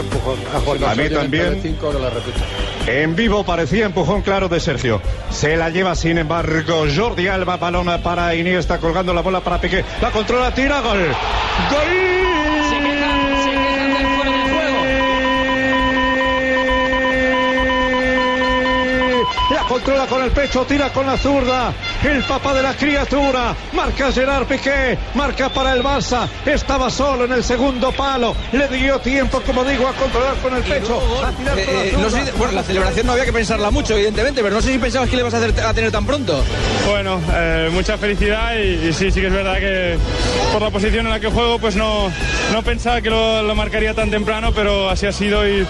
Empujón. A, Juan A mí también. Cinco de la repito. En vivo parecía empujón claro de Sergio. Se la lleva sin embargo Jordi Alba, balona para Iniesta, colgando la bola para Piqué. La controla, tira, gol. ¡Gol! Controla con el pecho, tira con la zurda. El papá de la criatura. Marca Gerard Piqué. Marca para el Barça. Estaba solo en el segundo palo. Le dio tiempo, como digo, a controlar con el pecho. A tirar con la Eh, no zurda. sé si- bueno, la celebración no había que pensarla mucho, evidentemente, pero no sé si pensabas que le vas a, hacer, a tener tan pronto. Bueno, eh, mucha felicidad y, y sí, sí que es verdad que por la posición en la que juego, pues no, no pensaba que lo, lo marcaría tan temprano, pero así ha sido y,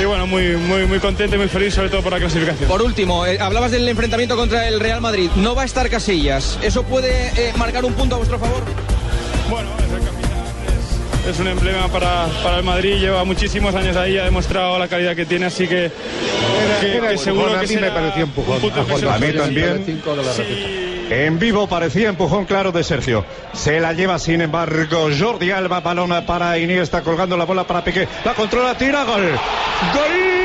y bueno, muy, muy, muy contento y muy feliz, sobre todo por la clasificación. Por último, eh, hablabas del enfrentamiento contra el Real Madrid. No va a estar Casillas. ¿Eso puede eh, marcar un punto a vuestro favor? Bueno, es el capitán, es, es un emblema para, para el Madrid, lleva muchísimos años ahí, ha demostrado la calidad que tiene, así que, que, Era que empujón, seguro a que mí me será pareció empujón. un punto A mí también. En vivo parecía empujón claro de Sergio. Se la lleva sin embargo Jordi Alba, balona para Iniesta, colgando la bola para Piqué. La controla, tira, gol. ¡Gol!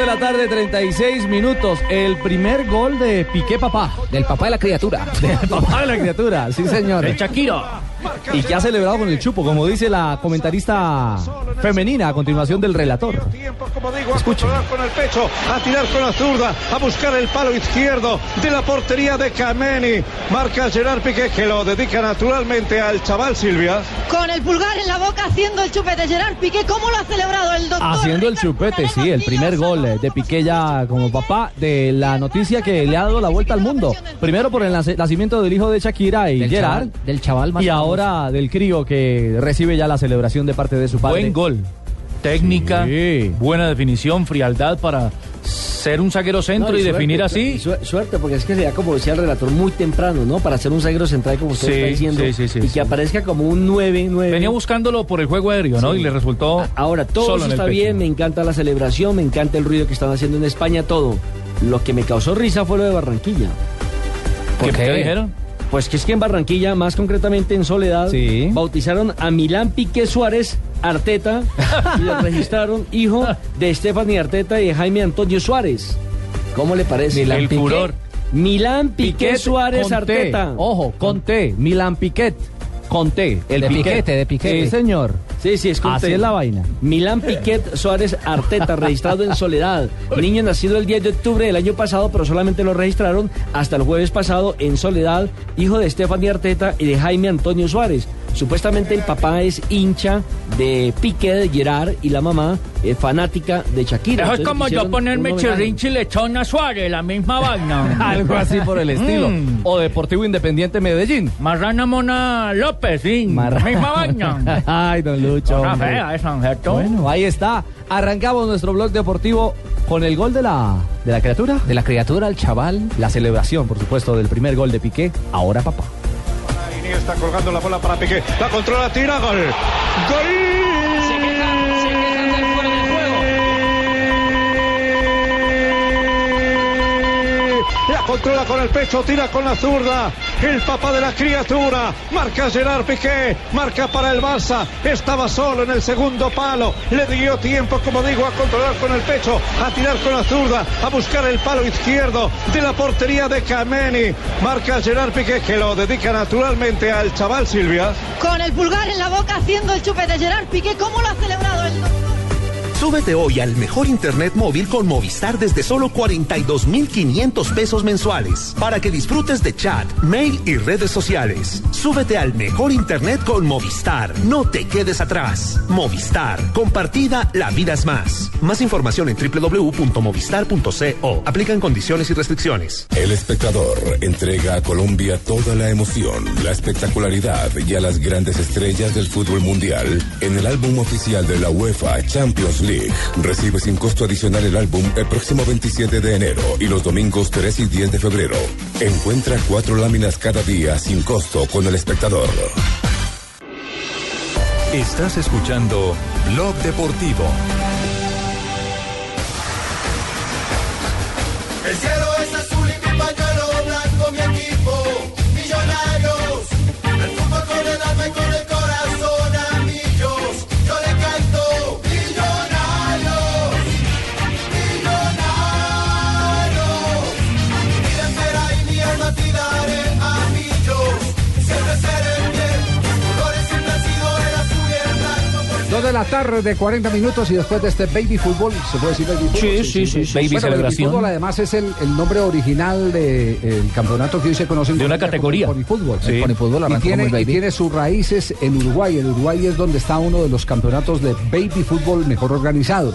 De la tarde, 36 minutos. El primer gol de Piqué Papá. Del papá de la criatura. Del papá de la criatura, sí señor. Shakira. Y que ha celebrado con el chupo, como dice la comentarista femenina a continuación del relator. Digo, a controlar con el pecho, a tirar con la zurda, a buscar el palo izquierdo de la portería de Kameni. Marca Gerard Piqué, que lo dedica naturalmente al chaval Silvia. Con el pulgar en la boca haciendo el chupete. Gerard Piqué, ¿cómo lo ha celebrado el doctor? Haciendo el chupete, sí, el primer gol eh, de Piqué ya como papá de la noticia que le ha dado la vuelta al mundo. Primero por el nacimiento del hijo de Shakira y Del Gerard. chaval, del chaval más Y. ahora del crío que recibe ya la celebración de parte de su padre. Buen gol. Técnica, Sí. buena definición, frialdad para ser un zaguero centro No, y, suerte, definir así. su- Suerte, porque es que sería como decía el relator muy temprano, ¿no? Para ser un zaguero central, como usted Sí, está diciendo. sí, sí, sí, y que aparezca como un 9, 9. Venía buscándolo por el juego aéreo, ¿no? Sí. Y le resultó. Ahora, todo solo eso está bien, me encanta la celebración, me encanta el ruido que están haciendo en España, todo. Lo que me causó risa fue lo de Barranquilla. ¿Qué, ¿Por te qué? dijeron? Pues que es que en Barranquilla, más concretamente en Soledad, Sí. bautizaron a Milán Piqué Suárez Arteta y lo registraron hijo de Stephanie Arteta y de Jaime Antonio Suárez. ¿Cómo le parece? el furor. Milán Piqué Piquet Suárez con T. Arteta. Ojo, con T. Milan Piquet. Con T. El De Piquet. piquete, de piquete. Sí, señor. Sí, sí, es Así es la vaina. Milán Piquet Suárez Arteta, registrado en Soledad. Niño nacido el 10 de octubre del año pasado, pero solamente lo registraron hasta el jueves pasado en Soledad, hijo de Stephanie Arteta y de Jaime Antonio Suárez. Supuestamente el papá es hincha de Piqué de Gerard y la mamá es fanática de Shakira. Eso es como yo ponerme chirrinchi lechón a Suárez, la misma vaina. Algo así por el estilo. Mm. O Deportivo Independiente Medellín. Marrana Mona López, sí. La misma vaina. Ay, don Lucho. Una hombre. fea esa, ¿cierto? Bueno, ahí está. Arrancamos nuestro blog deportivo con el gol de la, de la criatura. De la criatura al chaval. La celebración, por supuesto, del primer gol de Piqué. Ahora papá. Iniesta colgando la bola para Piqué. La controla, tira, gol. ¡Gol! La controla con el pecho, tira con la zurda. El papá de la criatura. Marca Gerard Piqué. Marca para el Barça. Estaba solo en el segundo palo. Le dio tiempo, como digo, a controlar con el pecho. A tirar con la zurda. A buscar el palo izquierdo de la portería de Kameni. Marca Gerard Piqué, que lo dedica naturalmente al chaval Silvia. Con el pulgar en la boca haciendo el chupete. Gerard Piqué, ¿cómo lo ha celebrado el? Súbete hoy al mejor internet móvil con Movistar desde solo 42,500 pesos mensuales para que disfrutes de chat, mail y redes sociales. Súbete al mejor internet con Movistar. No te quedes atrás. Movistar. Compartida, la vida es más. Más información en www.movistar.co. Aplican condiciones y restricciones. El espectador entrega a Colombia toda la emoción, la espectacularidad y a las grandes estrellas del fútbol mundial en el álbum oficial de la UEFA Champions League. Recibe sin costo adicional el álbum el próximo 27 de enero y los domingos 3 y 10 de febrero. Encuentra cuatro láminas cada día sin costo con el espectador. Estás escuchando Blog Deportivo. La tarde, 40 minutos y después de este baby fútbol, ¿se puede decir baby fútbol? Sí, sí, sí, sí. Baby, Bueno, celebración. baby fútbol además es el, el nombre original del campeonato que hoy se conoce en De una categoría. como Ponifútbol. Sí. El ponifútbol y tiene, como el y baby. tiene sus raíces en Uruguay. En Uruguay es donde está uno de los campeonatos de baby fútbol mejor organizados.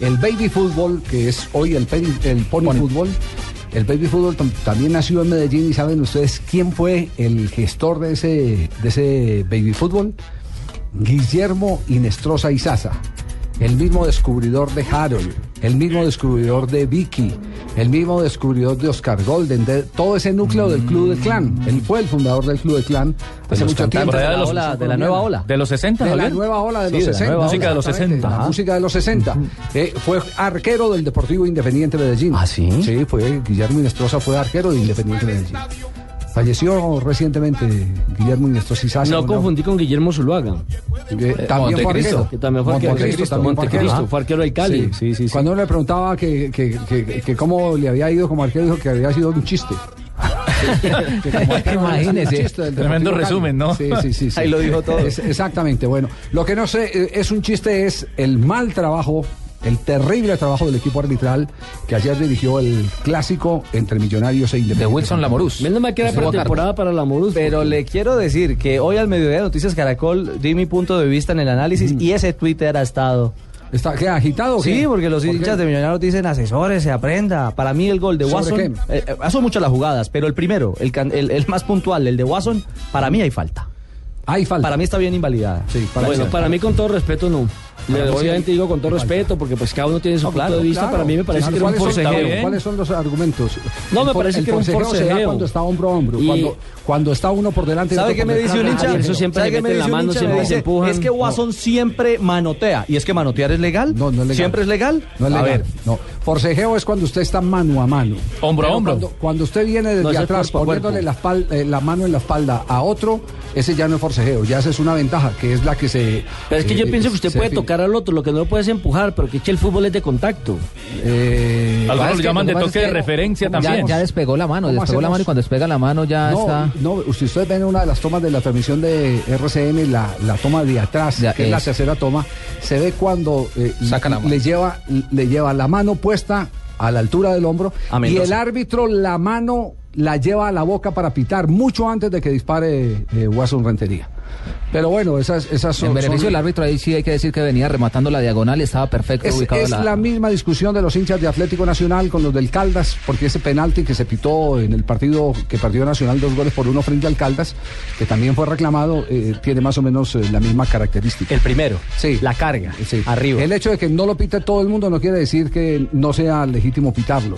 El baby fútbol, que es hoy el, peri- el pony fútbol, el baby fútbol tam- también nació en Medellín y saben ustedes quién fue el gestor de ese, de ese baby fútbol. Guillermo Inestrosa Izaza, el mismo descubridor de Harold, el mismo descubridor de Vicky, el mismo descubridor de Oscar Golden, de todo ese núcleo del Club del Clan. Él fue el fundador del Club del Clan hace mucho tiempo. de la ola- de la nueva ola. De los 60, De la nueva ola de Sí, los de la 60. nueva Música de los exactamente, 60, La música de los 60. Eh, fue arquero del Deportivo Independiente Medellín. ¿Ah, sí? Sí, fue Guillermo Inestrosa fue arquero de Independiente Medellín. Falleció recientemente Guillermo Izaza. No confundí con Guillermo Zuluaga. que también fue arquero. Que también fue arquero. Montecristo, fue Montecristo, arquero. fue arquero del Cali. Sí, Cuando uno le preguntaba que, que, que, que cómo le había ido como arquero, dijo que había sido un chiste. Imagínese. Tremendo Cali. resumen, ¿no? Sí, sí, sí, sí. Ahí lo dijo todo. Es- exactamente. Bueno, lo que no sé eh, es un chiste, es el mal trabajo. El terrible trabajo del equipo arbitral que ayer dirigió el clásico entre Millonarios e Independiente. De Wilson Lamorús. Menos mal que era Estuvo a pretemporada para la Morus. Pero le quiero decir que hoy al mediodía de Noticias Caracol di mi punto de vista en el análisis y ese Twitter ha estado... ¿Está qué, agitado? qué? Sí, porque los ¿Por qué? hinchas de Millonarios dicen asesores, se aprenda. Para mí el gol de ¿Sobre Watson... qué? eh, eh, son muchas las jugadas, pero el primero, el, el, el más puntual, el de Watson, para mí hay falta. Hay falta. Para mí está bien invalidada. Sí, bueno, para mí con todo respeto no. Le- obviamente digo con todo respeto porque pues cada uno tiene su No, punto claro, de vista. claro. Para mí me parece que era un ¿cuáles son- forcejeo. ¿Cuáles son los argumentos? No, El me parece el que era un forcejeo se da forcejeo. cuando está hombro a hombro. Y- Cuando, cuando está uno por delante ¿Sabe qué me dice un hincha? eso siempre ¿Sabe le qué me dice la un mano, hincha? siempre dice, empujan. Es que Watson siempre manotea. ¿Y es que manotear es legal? No, no es legal. ¿Siempre es legal? No es A legal. ver, No. Forcejeo es cuando usted está mano a mano. Hombro a hombro. Cuando, cuando usted viene desde atrás a poniéndole cuerpo. la, espal- eh, la mano en la espalda a otro, ese ya no es forcejeo. Ya esa es una ventaja, que es la que se. Pero es que yo eh, pienso que usted puede define. Tocar al otro, lo que no lo puede es empujar, pero que eche el fútbol es de contacto. Eh, Algunos ¿sabes lo llaman de toque de referencia ¿cómo también. Ya despegó la mano, ¿Cómo despegó la mano y cuando despega la mano ya no, está. no, si ustedes ven una de las tomas de la transmisión de RCN, la, la toma de atrás, Ya, que es la tercera toma, se ve cuando eh, Saca la mano. le lleva le lleva la mano puesta a la altura del hombro A y el árbitro la mano la lleva a la boca para pitar mucho antes de que dispare eh, Watson Rentería. Pero bueno, esas, esas son... En beneficio son- del árbitro, ahí sí hay que decir que venía rematando la diagonal y estaba perfecto Es, ubicado es la... misma discusión de los hinchas de Atlético Nacional con los del Caldas, porque ese penalti que se pitó en el partido que partió Nacional dos goles por uno frente al Caldas, que también fue reclamado, eh, tiene más o menos eh, la misma característica. el primero. Sí. La carga. Sí. Arriba. El hecho de que no lo pite todo el mundo no quiere decir que no sea legítimo pitarlo.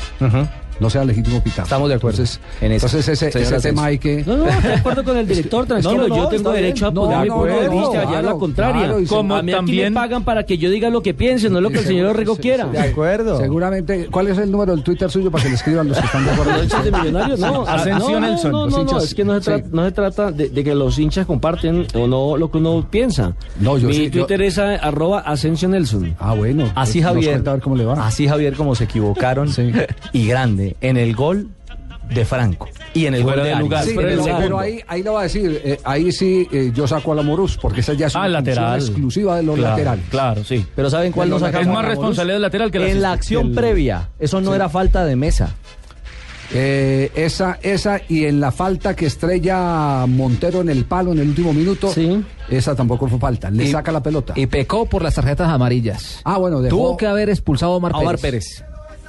No sea legítimo pitarlo. Estamos de acuerdo Entonces, en eso, entonces ese, ese tema hay que... No, no, estoy de acuerdo con el director, tranquilo, no, no, yo tengo derecho a poner mi punto de vista claro, la contraria. claro, Como a mí aquí también- me pagan para que yo diga lo que piense, no lo que el señor Rico quiera. De acuerdo. Seguramente, ¿cuál es el número del Twitter suyo para que le escriban los que están de acuerdo? Los hinchas de millonarios, no. Asensio no, no, Nelson, No, no, es que no se, sí. trata, no se trata de, de que los hinchas comparten o no lo que uno piensa. No, yo Mi sí, yo- Twitter es a- arroba Asensio Nelson. Ah, bueno. Así Javier. cuenta a ver cómo le va. Así Javier como se equivocaron Sí. y grande en el gol de Franco. Y en el Fuera gol de Arias. lugar. Sí, pero, ahí, ahí lo va a decir, eh, ahí sí eh, yo saco a la Morús, porque esa ya es Ah, una exclusiva de los Claro, laterales. Claro, sí. Pero ¿saben cuál los sacamos? Es más responsabilidad del lateral que la En la acción previa, eso no Sí. era falta de mesa. Eh, esa, esa y en la falta que estrella Montero en el palo en el último minuto, esa tampoco fue falta. Le Y- saca la pelota. Y pecó por las tarjetas amarillas. Ah, bueno, dejó- Tuvo que haber expulsado a Omar, A Omar Pérez.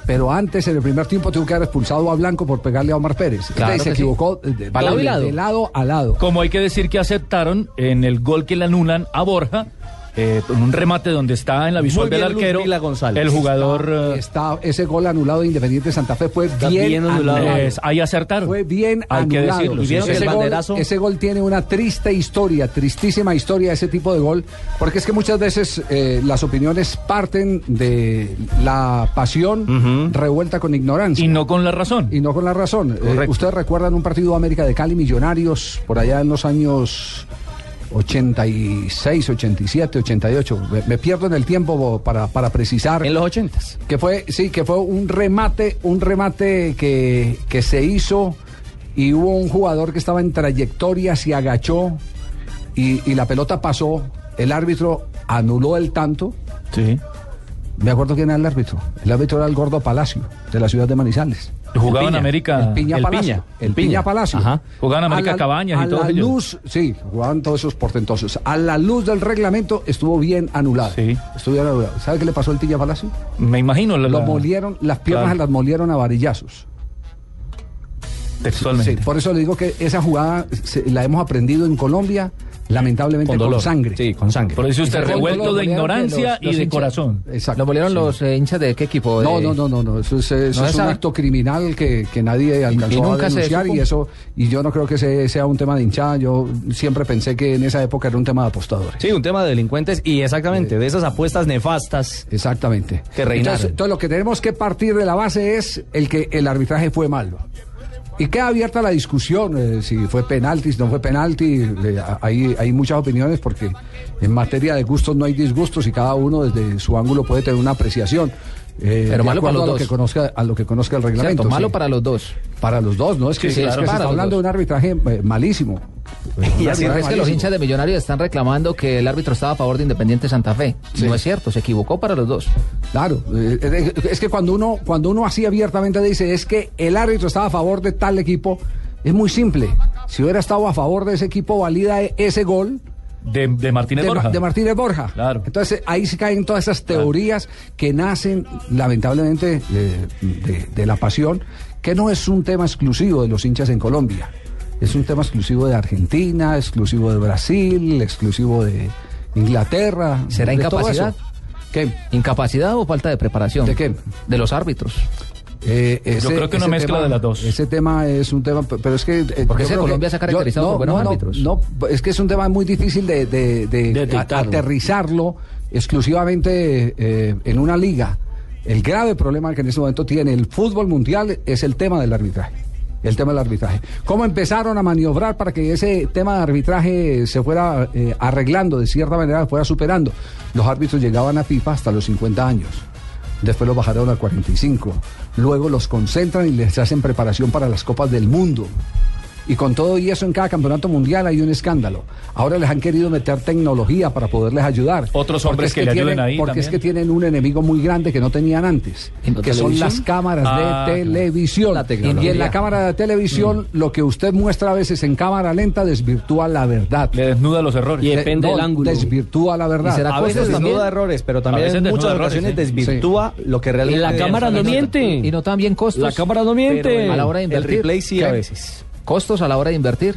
Pero antes, en el primer tiempo, tuvo que haber expulsado a Blanco por pegarle a Omar Pérez. Claro Entonces, se sí. equivocó de, de- Pa' lado y de- lado. de lado a lado. Como hay que decir que aceptaron en el gol que le anulan a Borja, eh, en un remate donde está en la visual bien, del arquero, González. el jugador... eh, Está, ese gol anulado de Independiente Santa Fe fue bien, bien anulado. anulado. es- ahí acertaron. Fue bien Hay que anulado. decirlo, ¿Y vieron sí, que sí. el ese, gol, banderazo- ese gol tiene una triste historia, tristísima historia, ese tipo de gol, porque es que muchas veces eh, las opiniones parten de la pasión revuelta con ignorancia. Y no con la razón. Y no con la razón. Eh. Ustedes recuerdan un partido de América de Cali Millonarios por allá en los años 86, 87, 88. Me, me pierdo en el tiempo para, para precisar. En los ochentas. Que fue, sí, que fue un remate, un remate que, que se hizo y hubo un jugador que estaba en trayectoria, se agachó y, y la pelota pasó. El árbitro anuló el tanto. Sí. Me acuerdo quién era el árbitro. El árbitro era el Gordo Palacio, de la ciudad de Manizales. Jugaba en. América. El Piña el Palacio. Piña. El Piña, Palacio. Ajá. Jugaban en A América la- Cabañas a y todos la ellos. luz, sí, jugaban todos esos portentosos. A la luz del reglamento estuvo bien anulado. Sí. Estuvo bien anulado. ¿Sabe qué le pasó al Piña Palacio? Me imagino. La, Lo la- molieron, las piernas Claro. las molieron a varillazos. Textualmente. Sí, por eso le digo que esa jugada se- la hemos aprendido en Colombia, lamentablemente con, dolor. sangre. Sí, con sangre. Por eso usted revuelto dolor, de ignorancia los y de hinchas. corazón. Exacto. Lo molieron Sí. los eh, hinchas de qué equipo? No, De- no, no, no, no, eso es, eso ¿No es es un acto criminal que, que nadie alcanzó y nunca a denunciar y eso, y yo no creo que ese sea un tema de hinchada, yo siempre pensé que en esa época era un tema de apostadores. Sí, un tema de delincuentes y exactamente de esas apuestas nefastas. Exactamente. Que reinaron. Entonces, entonces, lo que tenemos que partir de la base es el que el arbitraje fue malo. Y queda abierta la discusión eh, si fue penalti, si no fue penalti. hay, hay muchas opiniones porque en materia de gustos no hay disgustos y cada uno desde su ángulo puede tener una apreciación. Eh, Pero malo para los a lo dos. que conozca a lo que conozca el reglamento. Cierto, malo sí. para los dos. Para los dos, ¿no? Es que, Sí, es claro, que se para está hablando dos. de un arbitraje eh, malísimo. Y así es que los hinchas de Millonarios están reclamando que el árbitro estaba a favor de Independiente Santa Fe. No es cierto, se equivocó para los dos. Claro, eh, eh, es que cuando uno, cuando uno así abiertamente dice es que el árbitro estaba a favor de tal equipo, es muy simple. Si hubiera estado a favor de ese equipo, valida e- ese gol De, de Martínez de, Borja. de Martínez Borja. Claro. Entonces ahí se caen todas esas teorías que nacen lamentablemente de, de la pasión, que no es un tema exclusivo de los hinchas en Colombia. Es un tema exclusivo de Argentina, exclusivo de Brasil, exclusivo de Inglaterra. ¿Será incapacidad? ¿Qué? ¿Incapacidad o falta de preparación? ¿De qué? De los árbitros. Eh, Yo creo que una ese mezcla tema- de las dos. Ese tema es un tema, pero es que... eh, Porque ese Colombia que- se ha caracterizado yo- por buenos no, árbitros. No, es que es un tema muy difícil de, de- de a- aterrizarlo exclusivamente eh, en una liga. El grave problema que en este momento tiene el fútbol mundial es el tema del arbitraje. El tema del arbitraje. ¿Cómo empezaron a maniobrar para que ese tema de arbitraje se fuera eh, arreglando, de cierta manera, fuera superando? Los árbitros llegaban a FIFA hasta los 50 años. Después los bajaron a 45. Luego los concentran y les hacen preparación para las Copas del Mundo. Y con todo y eso en cada campeonato mundial hay un escándalo. Ahora les han querido meter tecnología para poderles ayudar. Otros hombres es que le ayuden tienen- ahí Porque es que tienen un enemigo muy grande que no tenían antes, ¿En que son las cámaras Ah, de claro. televisión. La tecnología. y en la cámara de televisión, lo que usted muestra a veces en cámara lenta desvirtúa la verdad. Le desnuda los errores. Y depende No, del ángulo. Desvirtúa la verdad. ¿Y será A veces también? desnuda errores, pero también en muchas errores, ocasiones sí. desvirtúa lo que realmente La cámara no miente. Y no también costos. La cámara no miente. Pero a la hora de el invertir. replay sí a veces. Costos a la hora de invertir.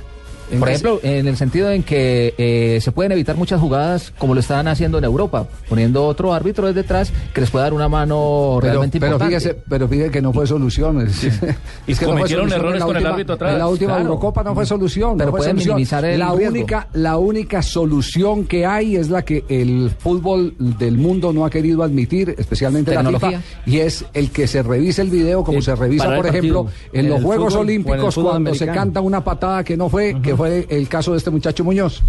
¿En Por ejemplo, en el sentido en que eh, se pueden evitar muchas jugadas como lo están haciendo en Europa, poniendo otro árbitro desde detrás que les pueda dar una mano Pero, realmente pero importante. fíjese, pero fíjese que no fue solución. Y es que cometieron errores la con el árbitro atrás. En la última Claro. Eurocopa no fue solución. Pero no pueden solución. minimizar el la riesgo. única, la única solución que hay es la que el fútbol del mundo no ha querido admitir, especialmente la. FIFA, y es el que se revise el video como El se revisa, por ejemplo, en En los Juegos fútbol Olímpicos cuando se canta una patada que no fue, que fue el caso de este muchacho Muñoz.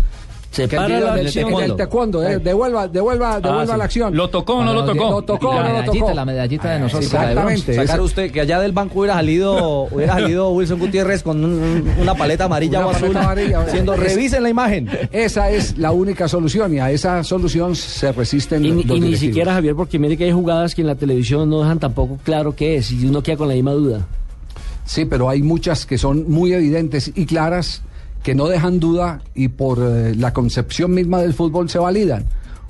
Se Que para la del- acción. del taekwondo, eh, devuelva, devuelva, devuelva sí. la acción. ¿Lo tocó o no lo tocó? Lo tocó o la no lo medallita, tocó. la medallita de nosotros. Exactamente. Sacar usted que allá del banco hubiera salido, hubiera salido Wilson Gutiérrez con un- una paleta amarilla Una o azul, paleta amarilla. diciendo Es- revisen la imagen. Esa es la única solución y a esa solución se resisten Y, los y ni directivos. siquiera, Javier, porque mire que hay jugadas que en la televisión no dejan tampoco claro qué es y uno queda con la misma duda. Sí, pero hay muchas que son muy evidentes y claras que no dejan duda y por eh, la concepción misma del fútbol se validan.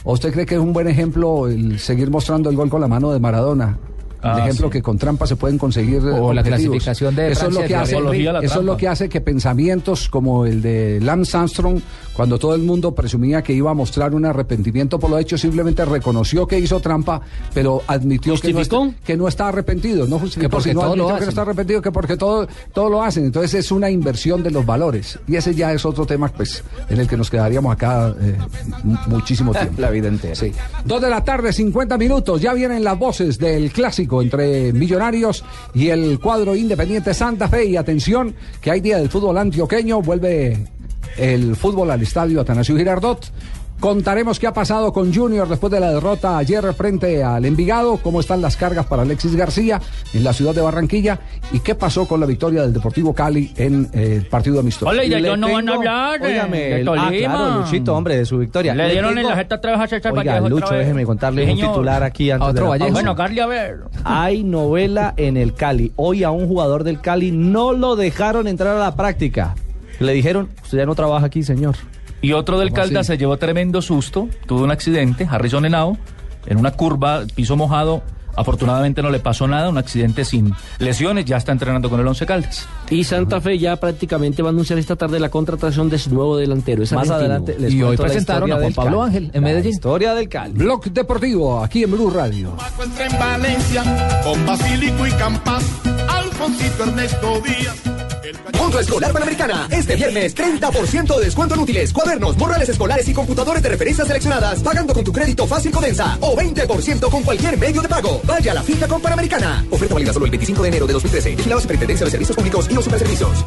¿O usted cree que es un buen ejemplo el seguir mostrando el gol con la mano de Maradona? El Ah, ejemplo sí. que con trampa se pueden conseguir eh, O la clasificación de eso es lo que hace eso es lo que hace que pensamientos como el de Lance Armstrong cuando todo el mundo presumía que iba a mostrar un arrepentimiento por lo hecho simplemente reconoció que hizo trampa pero admitió que no, está- que no está arrepentido no justificó, porque sino todo lo admitió que hacen. no está arrepentido que porque todo todo lo hacen entonces es una inversión de los valores y ese ya es otro tema pues en el que nos quedaríamos acá eh, mu- muchísimo tiempo La vida entera. Sí. Dos de la tarde, 50 minutos. Ya vienen las voces del clásico entre Millonarios y el cuadro Independiente Santa Fe. Y atención, que hay día del fútbol antioqueño. Vuelve el fútbol al estadio Atanasio Girardot. Contaremos qué ha pasado con Junior después de la derrota ayer frente al Envigado, cómo están las cargas para Alexis García en la ciudad de Barranquilla y qué pasó con la victoria del Deportivo Cali en eh, el partido amistoso. Hola, y de Le ellos no van a hablar de, Óigame, de el- ah, claro, Luchito, hombre, de su victoria. Le Le dieron en tengo- la jeta otra vez a César Oiga, Vallejo Lucho, otra vez. déjeme contarle un titular aquí antes otro de la. Bueno, Carly, a ver. Hay novela en el Cali. Hoy a un jugador del Cali no lo dejaron entrar a la práctica. Le dijeron, usted ya no trabaja aquí, señor. Y otro del ¿Cómo Caldas se llevó tremendo susto, tuvo un accidente, Harrison Henao, en una curva, piso mojado, afortunadamente no le pasó nada, un accidente sin lesiones, ya está entrenando con el Once Caldas. Y Santa Fe ya prácticamente va a anunciar esta tarde la contratación de su nuevo delantero. Es Más argentino. adelante les Y hoy presentaron a Juan Pablo. Ángel en La Medellín. Historia del Cali. Blog Deportivo, aquí en Blue Radio. encuentra en Valencia con Basílico y Campas, Alfoncito Ernesto Díaz. Junto a Escolar Panamericana, este viernes 30% de descuento en útiles, cuadernos, morrales escolares y computadores de referencias seleccionadas, pagando con tu crédito fácil Codensa o 20% con cualquier medio de pago. Vaya a la finca con Panamericana. Oferta válida solo el 25 de enero de 2013. Vigilado Superintendencia de Servicios Públicos y los Superservicios.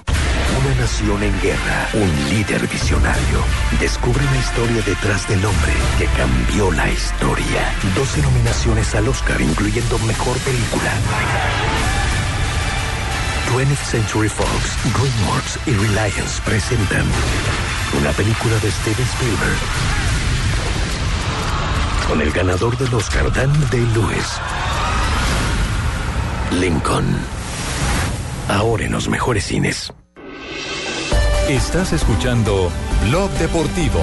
Una nación en guerra, un líder visionario. Descubre la historia detrás del hombre que cambió la historia. 12 nominaciones al Oscar, incluyendo Mejor Película. 20th Century Fox, DreamWorks y Reliance presentan una película de Steven Spielberg con el ganador del Oscar, Daniel Day-Lewis. Lincoln. Ahora en los mejores cines. Estás escuchando Blog Deportivo.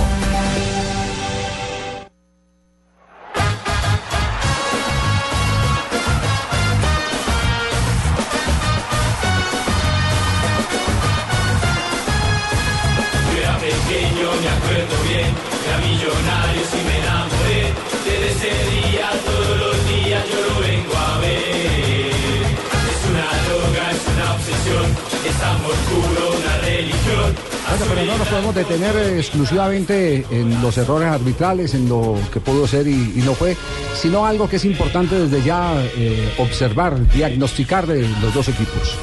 Podemos detener exclusivamente en los errores arbitrales, en lo que pudo ser y, y no fue, sino algo que es importante desde ya eh, observar, diagnosticar de los dos equipos.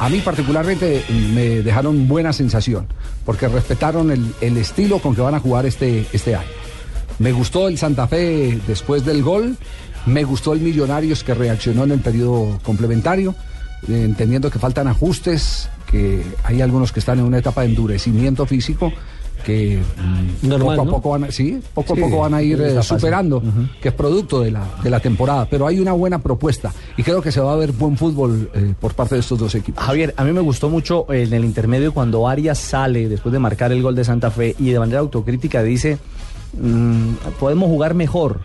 A mí particularmente me dejaron buena sensación, porque respetaron el, el estilo con que van a jugar este, este año. Me gustó el Santa Fe después del gol, me gustó el Millonarios que reaccionó en el periodo complementario, eh, entendiendo que faltan ajustes, que hay algunos que están en una etapa de endurecimiento físico que mm, Normal, poco a ¿no? poco van a, sí, poco a Sí, poco van a ir eh, superando, que es producto de la, de la temporada, pero hay una buena propuesta y creo que se va a ver buen fútbol eh, por parte de estos dos equipos. Javier, a mí me gustó mucho en el intermedio cuando Arias sale después de marcar el gol de Santa Fe y de manera autocrítica dice, "Mm, podemos jugar mejor.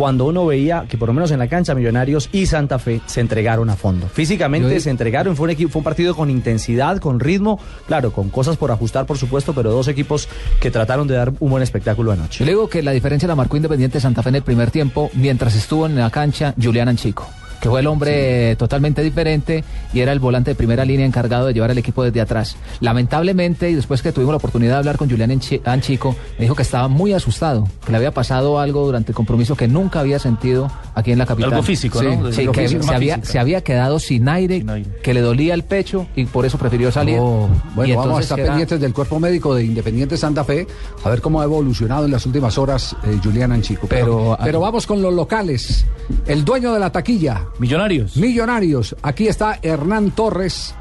Cuando uno veía que por lo menos en la cancha Millonarios y Santa Fe se entregaron a fondo. Físicamente Yo- se entregaron, fue un, equipo, fue un partido con intensidad, con ritmo, claro, con cosas por ajustar por supuesto, pero dos equipos que trataron de dar un buen espectáculo anoche. Yo le digo que la diferencia la marcó Independiente Santa Fe en el primer tiempo, mientras estuvo en la cancha Julián Anchico. Que fue el hombre totalmente diferente y era el volante de primera línea encargado de llevar al equipo desde atrás. Lamentablemente, y después que tuvimos la oportunidad de hablar con Julián Anchico, me dijo que estaba muy asustado, que le había pasado algo durante el compromiso que nunca había sentido aquí en la capital. Algo físico, Sí, ¿no? Sí, que se había, se había quedado sin aire, que le dolía el pecho y por eso prefirió salir. Oh, bueno, Y vamos a estar era- pendientes del cuerpo médico de Independiente Santa Fe, a ver cómo ha evolucionado en las últimas horas eh, Julián Anchico. Pero, pero vamos con los locales. El dueño de la taquilla. Millonarios. Millonarios. Aquí está Hernán Torres,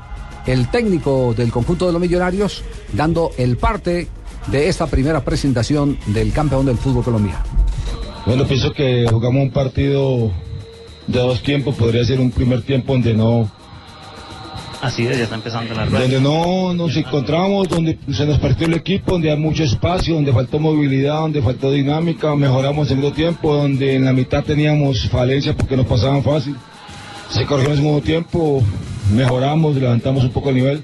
el técnico del conjunto de los Millonarios, dando el parte de esta primera presentación del campeón del fútbol colombiano. Bueno, pienso que jugamos un partido de dos tiempos, podría ser un primer tiempo donde no, Así es, ya está empezando la rueda. donde no nos encontramos, donde se nos partió el equipo, donde hay mucho espacio, donde faltó movilidad, donde faltó dinámica, mejoramos el segundo tiempo, donde en la mitad teníamos falencia porque nos pasaban fácil. Se corrigió en el segundo tiempo, mejoramos, levantamos un poco el nivel,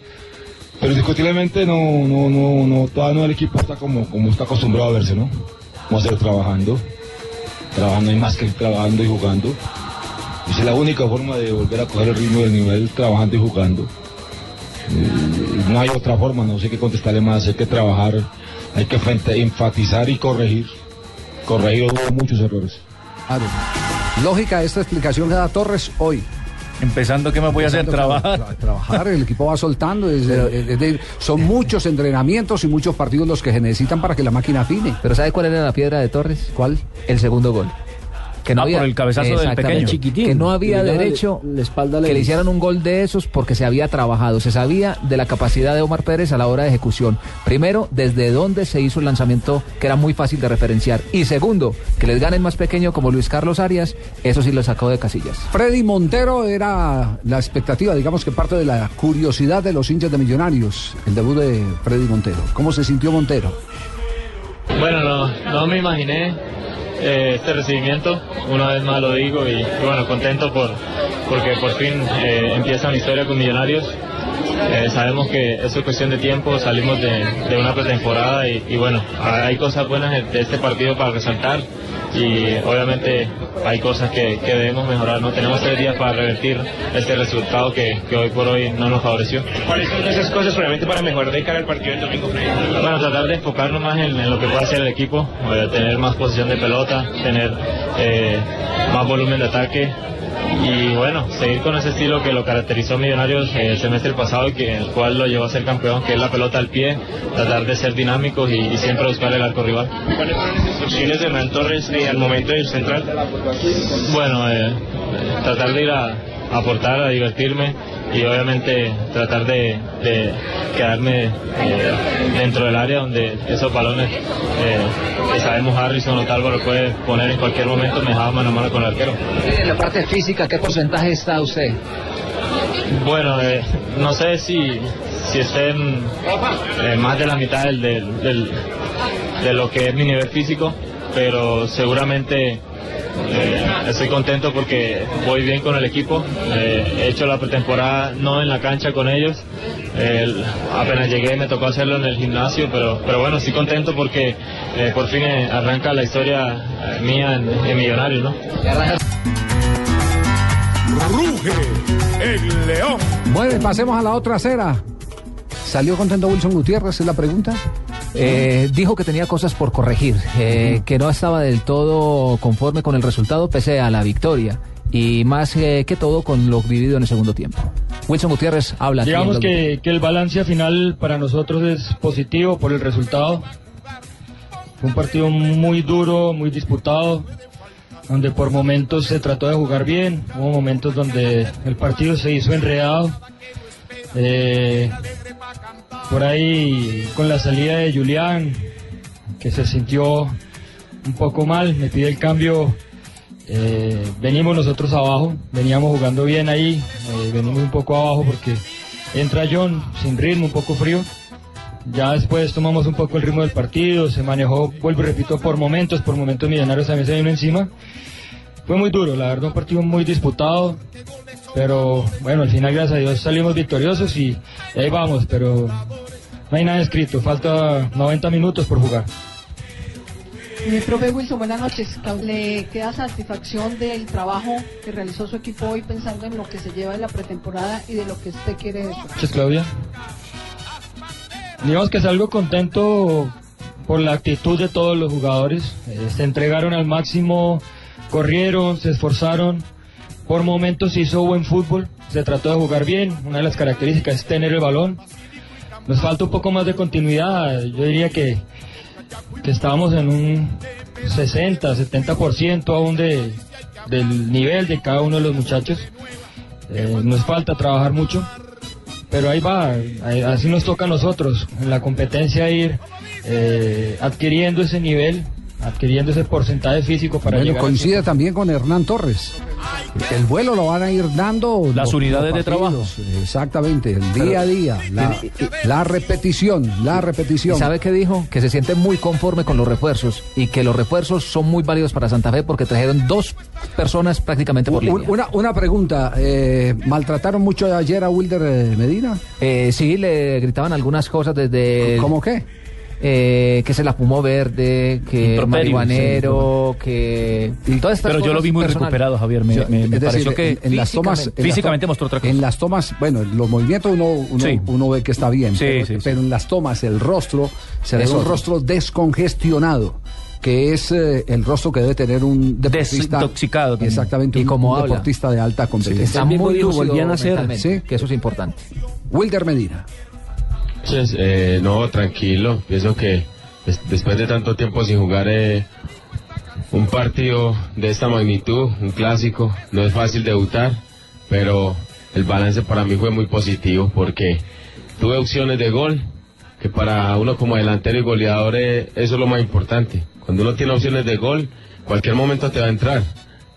pero indiscutiblemente no, no, no, no, todavía no el equipo está como, como está acostumbrado a verse, ¿no? Vamos a seguir trabajando, trabajando hay más que trabajando y jugando. Esa es la única forma de volver a coger el ritmo del nivel, trabajando y jugando. Eh, no hay otra forma, no sé qué contestarle más, hay que trabajar, hay que enfatizar y corregir. Corregir hubo muchos errores. Claro. Lógica esta explicación que da Torres hoy. Empezando, ¿qué me voy a hacer? Trabajar. tra- trabajar, el equipo va soltando. es- es- es de- son muchos entrenamientos y muchos partidos los que se necesitan para que la máquina afine. Pero ¿sabe cuál era la piedra de Torres? ¿Cuál? El segundo gol. Que Ah, por el cabezazo del pequeño. Chiquitín. Que no había derecho la espalda que le hicieran un gol de esos porque se había trabajado. Se sabía de la capacidad de Omar Pérez a la hora de ejecución. Primero, desde dónde se hizo el lanzamiento, que era muy fácil de referenciar. Y segundo, que les ganen más pequeño como Luis Carlos Arias, eso sí lo sacó de casillas. Freddy Montero era la expectativa, digamos que parte de la curiosidad de los hinchas de Millonarios, el debut de Freddy Montero. ¿Cómo se sintió Montero? Bueno, no, no me imaginé eh, este recibimiento, una vez más lo digo, y, bueno, contento por porque por fin eh, empieza mi historia con Millonarios. Eh, sabemos que eso es cuestión de tiempo, salimos de, de una pretemporada y, y bueno, hay cosas buenas de este partido para resaltar y obviamente hay cosas que, que debemos mejorar, ¿no? Tenemos tres días para revertir este resultado que, que hoy por hoy no nos favoreció. ¿Cuáles son esas cosas probablemente para mejorar de cara al partido del domingo? Bueno, tratar de enfocarnos más en, en lo que puede hacer el equipo, eh, tener más posición de pelota, tener eh, más volumen de ataque y bueno, seguir con ese estilo que lo caracterizó Millonarios el semestre pasado y que el cual lo llevó a ser campeón, que es la pelota al pie, tratar de ser dinámicos y, y siempre buscar el arco rival. ¿Cuáles fueron las instrucciones de Hernán Torres eh, al momento del central? Bueno, eh, tratar de ir a, a aportar, a divertirme y obviamente tratar de, de quedarme eh, dentro del área donde esos balones eh, que sabemos Harrison o Tálvaro puede poner en cualquier momento me dejaba mano a mano con el arquero. En la parte física, ¿qué porcentaje está usted? Bueno, eh, no sé si, si estén eh, más de la mitad del, del- de lo que es mi nivel físico, pero seguramente eh, estoy contento porque voy bien con el equipo. He hecho la pretemporada no en la cancha con ellos. El- apenas llegué me tocó hacerlo en el gimnasio, pero, pero bueno, estoy contento porque por fin arranca la historia mía en, en Millonarios, ¿no? Ruge el león. Bueno, pasemos a la otra acera. ¿Salió contento Wilson Gutiérrez? Es la pregunta. Eh, dijo que tenía cosas por corregir, eh, que no estaba del todo conforme con el resultado pese a la victoria y más eh, que todo con lo vivido en el segundo tiempo. Wilson Gutiérrez habla. Digamos que, que el balance final para nosotros es positivo por el resultado. Fue un partido muy duro, muy disputado, donde por momentos se trató de jugar bien, hubo momentos donde el partido se hizo enredado. Eh, por ahí con la salida de Julián, que se sintió un poco mal, me pide el cambio. eh, venimos nosotros abajo, veníamos jugando bien ahí, eh, venimos un poco abajo porque entra John sin ritmo, un poco frío. Ya después tomamos un poco el ritmo del partido, se manejó, vuelvo y repito, por momentos, por momentos Millonarios también se vino encima. Fue muy duro, la verdad, un partido muy disputado, pero bueno, al final, gracias a Dios, salimos victoriosos y ahí vamos, pero no hay nada escrito, falta 90 minutos por jugar. Mi profe Wilson, buenas noches. ¿Le queda satisfacción del trabajo que realizó su equipo hoy pensando en lo que se lleva de la pretemporada y de lo que usted quiere Gracias, Claudia. Digamos que salgo contento por la actitud de todos los jugadores. Eh, se entregaron al máximo, corrieron, se esforzaron. Por momentos hizo buen fútbol, se trató de jugar bien. Una de las características es tener el balón. Nos falta un poco más de continuidad. Yo diría que, que estábamos en un 60, 70% aún de, del nivel de cada uno de los muchachos. Eh, nos falta trabajar mucho, pero ahí va, ahí- así nos toca a nosotros, en la competencia ir eh, adquiriendo ese nivel, adquiriendo ese porcentaje físico para Bueno, llegar a- coincide también con Hernán Torres. El vuelo lo van a ir dando Las los- unidades los de trabajo. Exactamente, el día Pero- a día, la, la repetición, la repetición. ¿Y sabe qué dijo? Que se siente muy conforme con los refuerzos y que los refuerzos son muy válidos para Santa Fe porque trajeron dos personas prácticamente por Un- línea. Una, una pregunta, eh, ¿maltrataron mucho ayer a Wilder eh, Medina? Eh, sí, le gritaban algunas cosas desde... ¿Cómo qué? Eh, que se la fumó verde, que marihuanero, que... todas estas Pero yo lo vi muy recuperado, Javier. Me, Yo- me- me es decir, pareció que en, en las tomas en las físicamente to- mostró otra cosa. En las tomas, bueno, en los movimientos uno, uno, Sí. uno ve que está bien, Sí, pero, sí, sí. pero en las tomas el rostro se ve Es un rostro descongestionado que es eh, el rostro que debe tener un deportista Desintoxicado también. exactamente Y un, como un deportista de alta competencia. Está También muy volvían a ser, sí. que eso es importante. Wilder Medina. Entonces, eh, no, tranquilo. Pienso que des- después de tanto tiempo sin jugar eh, un partido de esta magnitud, un clásico, no es fácil debutar, pero el balance para mí fue muy positivo porque tuve opciones de gol, que para uno como delantero y goleador eh, eso es lo más importante. Cuando uno tiene opciones de gol, cualquier momento te va a entrar.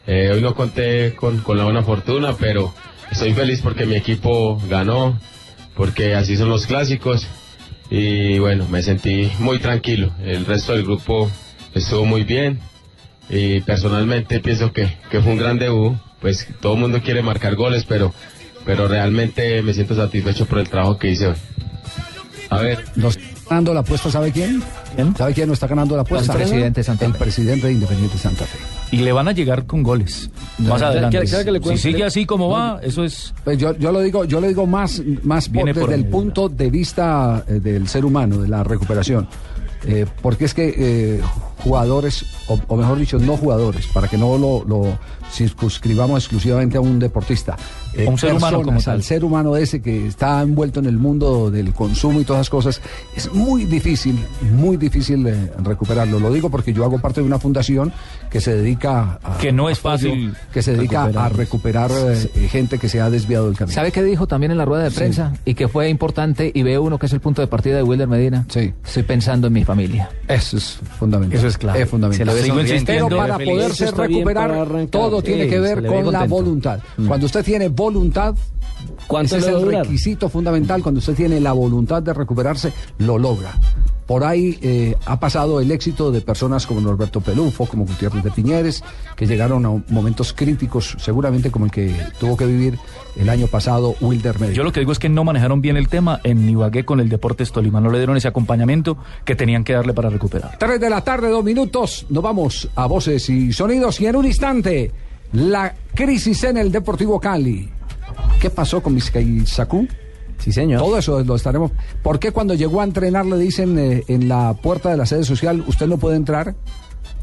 Eh, hoy no conté con, con la buena fortuna, pero estoy feliz porque mi equipo ganó, porque así son los clásicos y bueno, me sentí muy tranquilo. El resto del grupo estuvo muy bien y personalmente pienso que, que fue un gran debut. Pues todo el mundo quiere marcar goles, pero, pero realmente me siento satisfecho por el trabajo que hice hoy. A ver, está ganando la apuesta, ¿sabe quién? ¿Sabe quién nos está ganando la apuesta? El presidente de Santa El Fe. presidente de Independiente Santa Fe. Y le van a llegar con goles. Más Ya, adelante. ¿quiere- quiere que le si sigue así como va, eso es. Pues yo, yo lo digo, yo lo digo más, más por- Viene desde por el punto de vista eh, del ser humano, de la recuperación. Eh, porque es que eh, jugadores, o, o mejor dicho, no jugadores, para que no lo, lo circunscribamos exclusivamente a un deportista. Eh, un ser humano como personas, tal. Al ser humano ese que está envuelto en el mundo del consumo y todas esas cosas, es muy difícil, muy difícil eh, recuperarlo. Lo digo porque yo hago parte de una fundación que se dedica a... Que no es apoyo, fácil Que se dedica a recuperar eh, gente que se ha desviado del camino. ¿Sabe qué dijo también en la rueda de Sí. prensa? Y que fue importante y ve uno que es el punto de partida de Wilder Medina. Sí. Estoy pensando en mi familia. Eso es fundamental. Eso es clave. Es fundamental. Se lo. Pero para poderse recuperar, todo tiene Sí, que ver con la voluntad. Cuando usted tiene voluntad, ¿Cuánto ese es el durar? requisito fundamental. Cuando usted tiene la voluntad de recuperarse, lo logra. Por ahí eh, ha pasado el éxito de personas como Norberto Pelufo, como Gutiérrez de Piñeres, que llegaron a momentos críticos, seguramente como el que tuvo que vivir el año pasado Wilder Medina. Yo lo que digo es que no manejaron bien el tema en Ibagué con el Deportes Tolima. No le dieron ese acompañamiento que tenían que darle para recuperar. 3 de la tarde, dos minutos. Nos vamos a voces y sonidos y en un instante, la crisis en el Deportivo Cali. ¿Qué pasó con Vizcaizacú? Sí, señor. Todo eso lo estaremos. ¿Por qué cuando llegó a entrenar le dicen eh, en la puerta de la sede social, usted no puede entrar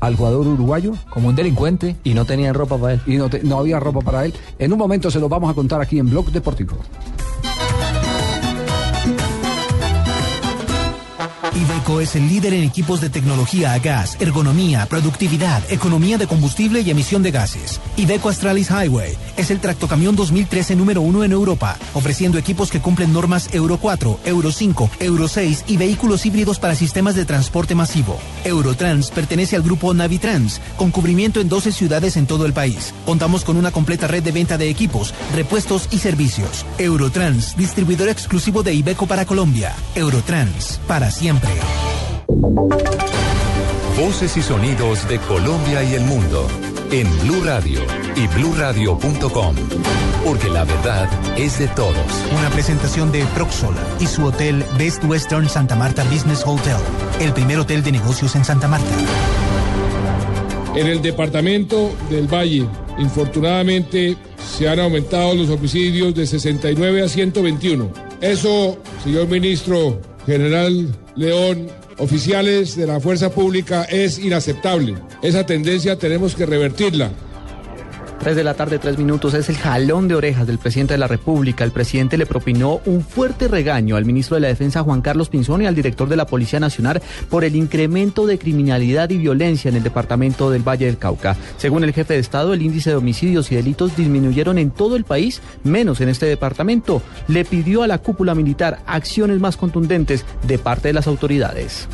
al jugador uruguayo? Como un delincuente. Y no tenían ropa para él. Y no, te- no había ropa para él. En un momento se lo vamos a contar aquí en Blog Deportivo. Es el líder en equipos de tecnología a gas, ergonomía, productividad, economía de combustible y emisión de gases. Iveco Astralis Highway es el tractocamión 2013 número uno en Europa, ofreciendo equipos que cumplen normas Euro 4, Euro 5, Euro 6 y vehículos híbridos para sistemas de transporte masivo. Eurotrans pertenece al grupo Navitrans, con cubrimiento en 12 ciudades en todo el país. Contamos con una completa red de venta de equipos, repuestos y servicios. Eurotrans, distribuidor exclusivo de Iveco para Colombia. Eurotrans, para siempre. Voces y sonidos de Colombia y el mundo en Blue Radio y bluradio.com, porque la verdad es de todos. Una presentación de Proxol y su hotel Best Western Santa Marta Business Hotel, el primer hotel de negocios en Santa Marta. En el departamento del Valle, infortunadamente, se han aumentado los homicidios de 69 a 121. Eso, señor ministro general León, oficiales de la fuerza pública, es inaceptable. Esa tendencia tenemos que revertirla. 3 de la tarde, 3 minutos, es el jalón de orejas del presidente de la República. El presidente le propinó un fuerte regaño al ministro de la Defensa, Juan Carlos Pinzón, y al director de la Policía Nacional por el incremento de criminalidad y violencia en el departamento del Valle del Cauca. Según el jefe de Estado, el índice de homicidios y delitos disminuyeron en todo el país, menos en este departamento. Le pidió a la cúpula militar acciones más contundentes de parte de las autoridades.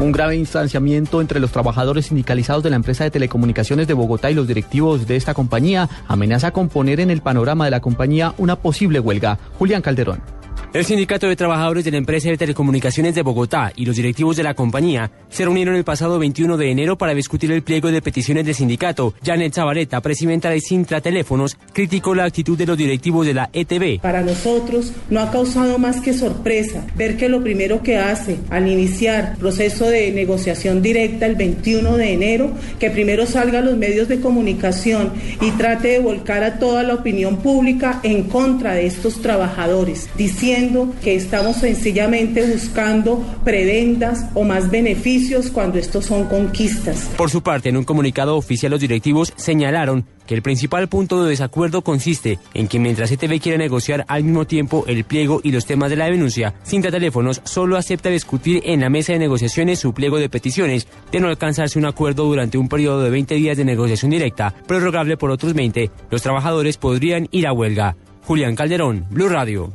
Un grave instanciamiento entre los trabajadores sindicalizados de la empresa de telecomunicaciones de Bogotá y los directivos de esta compañía amenaza con poner en el panorama de la compañía una posible huelga. Julián Calderón. El Sindicato de Trabajadores de la Empresa de Telecomunicaciones de Bogotá y los directivos de la compañía se reunieron el pasado 21 de enero para discutir el pliego de peticiones del sindicato. Janet Zabaleta, presidenta de Sintra Teléfonos, criticó la actitud de los directivos de la ETB. Para nosotros no ha causado más que sorpresa ver que lo primero que hace al iniciar proceso de negociación directa el 21 de enero, que primero salga a los medios de comunicación y trate de volcar a toda la opinión pública en contra de estos trabajadores, diciendo que estamos sencillamente buscando prebendas o más beneficios cuando estos son conquistas. Por su parte, en un comunicado oficial, los directivos señalaron que el principal punto de desacuerdo consiste en que mientras ETV quiere negociar al mismo tiempo el pliego y los temas de la denuncia, Cinta Teléfonos solo acepta discutir en la mesa de negociaciones su pliego de peticiones, de no alcanzarse un acuerdo durante un periodo de 20 días de negociación directa, prorrogable por otros 20, los trabajadores podrían ir a huelga. Julián Calderón, Blue Radio.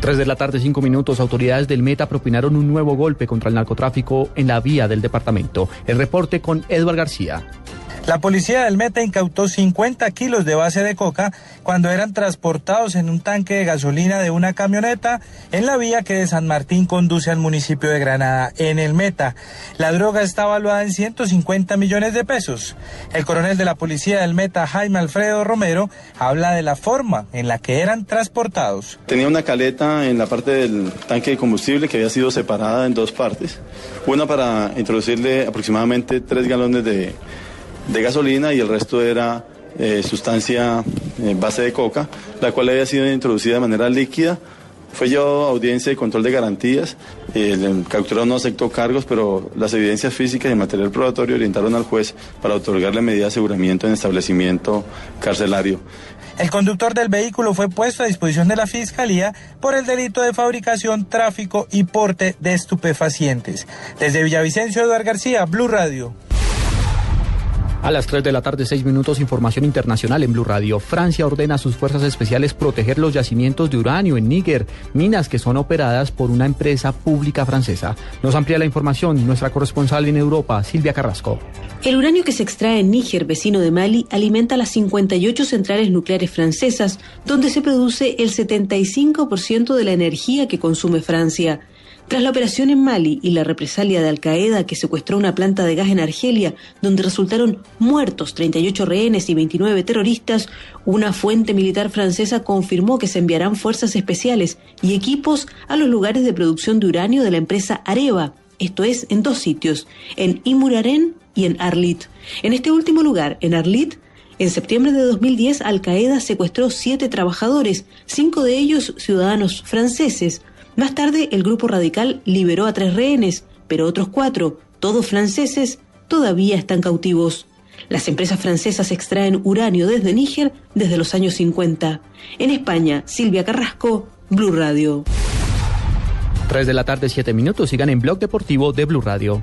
3 de la tarde, 5 minutos. Autoridades del Meta propinaron un nuevo golpe contra el narcotráfico en la vía del departamento. El reporte con Edward García. La policía del Meta incautó 50 kilos de base de coca cuando eran transportados en un tanque de gasolina de una camioneta en la vía que de San Martín conduce al municipio de Granada, en el Meta. La droga está valuada en 150 millones de pesos. El coronel de la policía del Meta, Jaime Alfredo Romero, habla de la forma en la que eran transportados. Tenía una caleta en la parte del tanque de combustible que había sido separada en dos partes. Una para introducirle aproximadamente 3 galones de de gasolina y el resto era eh, sustancia eh, base de coca, la cual había sido introducida de manera líquida. Fue llevado a audiencia de control de garantías. El capturado no aceptó cargos, pero las evidencias físicas y material probatorio orientaron al juez para otorgarle medida de aseguramiento en establecimiento carcelario. El conductor del vehículo fue puesto a disposición de la Fiscalía por el delito de fabricación, tráfico y porte de estupefacientes. Desde Villavicencio, Eduardo García, Blue Radio. A las 3 de la tarde, 6 minutos, información internacional en Blue Radio. Francia ordena a sus fuerzas especiales proteger los yacimientos de uranio en Níger, minas que son operadas por una empresa pública francesa. Nos amplía la información nuestra corresponsal en Europa, Silvia Carrasco. El uranio que se extrae en Níger, vecino de Mali, alimenta las 58 centrales nucleares francesas, donde se produce el 75% de la energía que consume Francia. Tras la operación en Mali y la represalia de Al-Qaeda que secuestró una planta de gas en Argelia, donde resultaron muertos 38 rehenes y 29 terroristas, una fuente militar francesa confirmó que se enviarán fuerzas especiales y equipos a los lugares de producción de uranio de la empresa Areva, esto es, en dos sitios, en Imuraren y en Arlit. En este último lugar, en Arlit, en septiembre de 2010, Al-Qaeda secuestró siete trabajadores, cinco de ellos ciudadanos franceses, más tarde, el grupo radical liberó a tres rehenes, pero otros cuatro, todos franceses, todavía están cautivos. Las empresas francesas extraen uranio desde Níger desde los años 50. En España, Silvia Carrasco, Blue Radio. 3 de la tarde, 7 minutos. Sigan en Blog Deportivo de Blue Radio.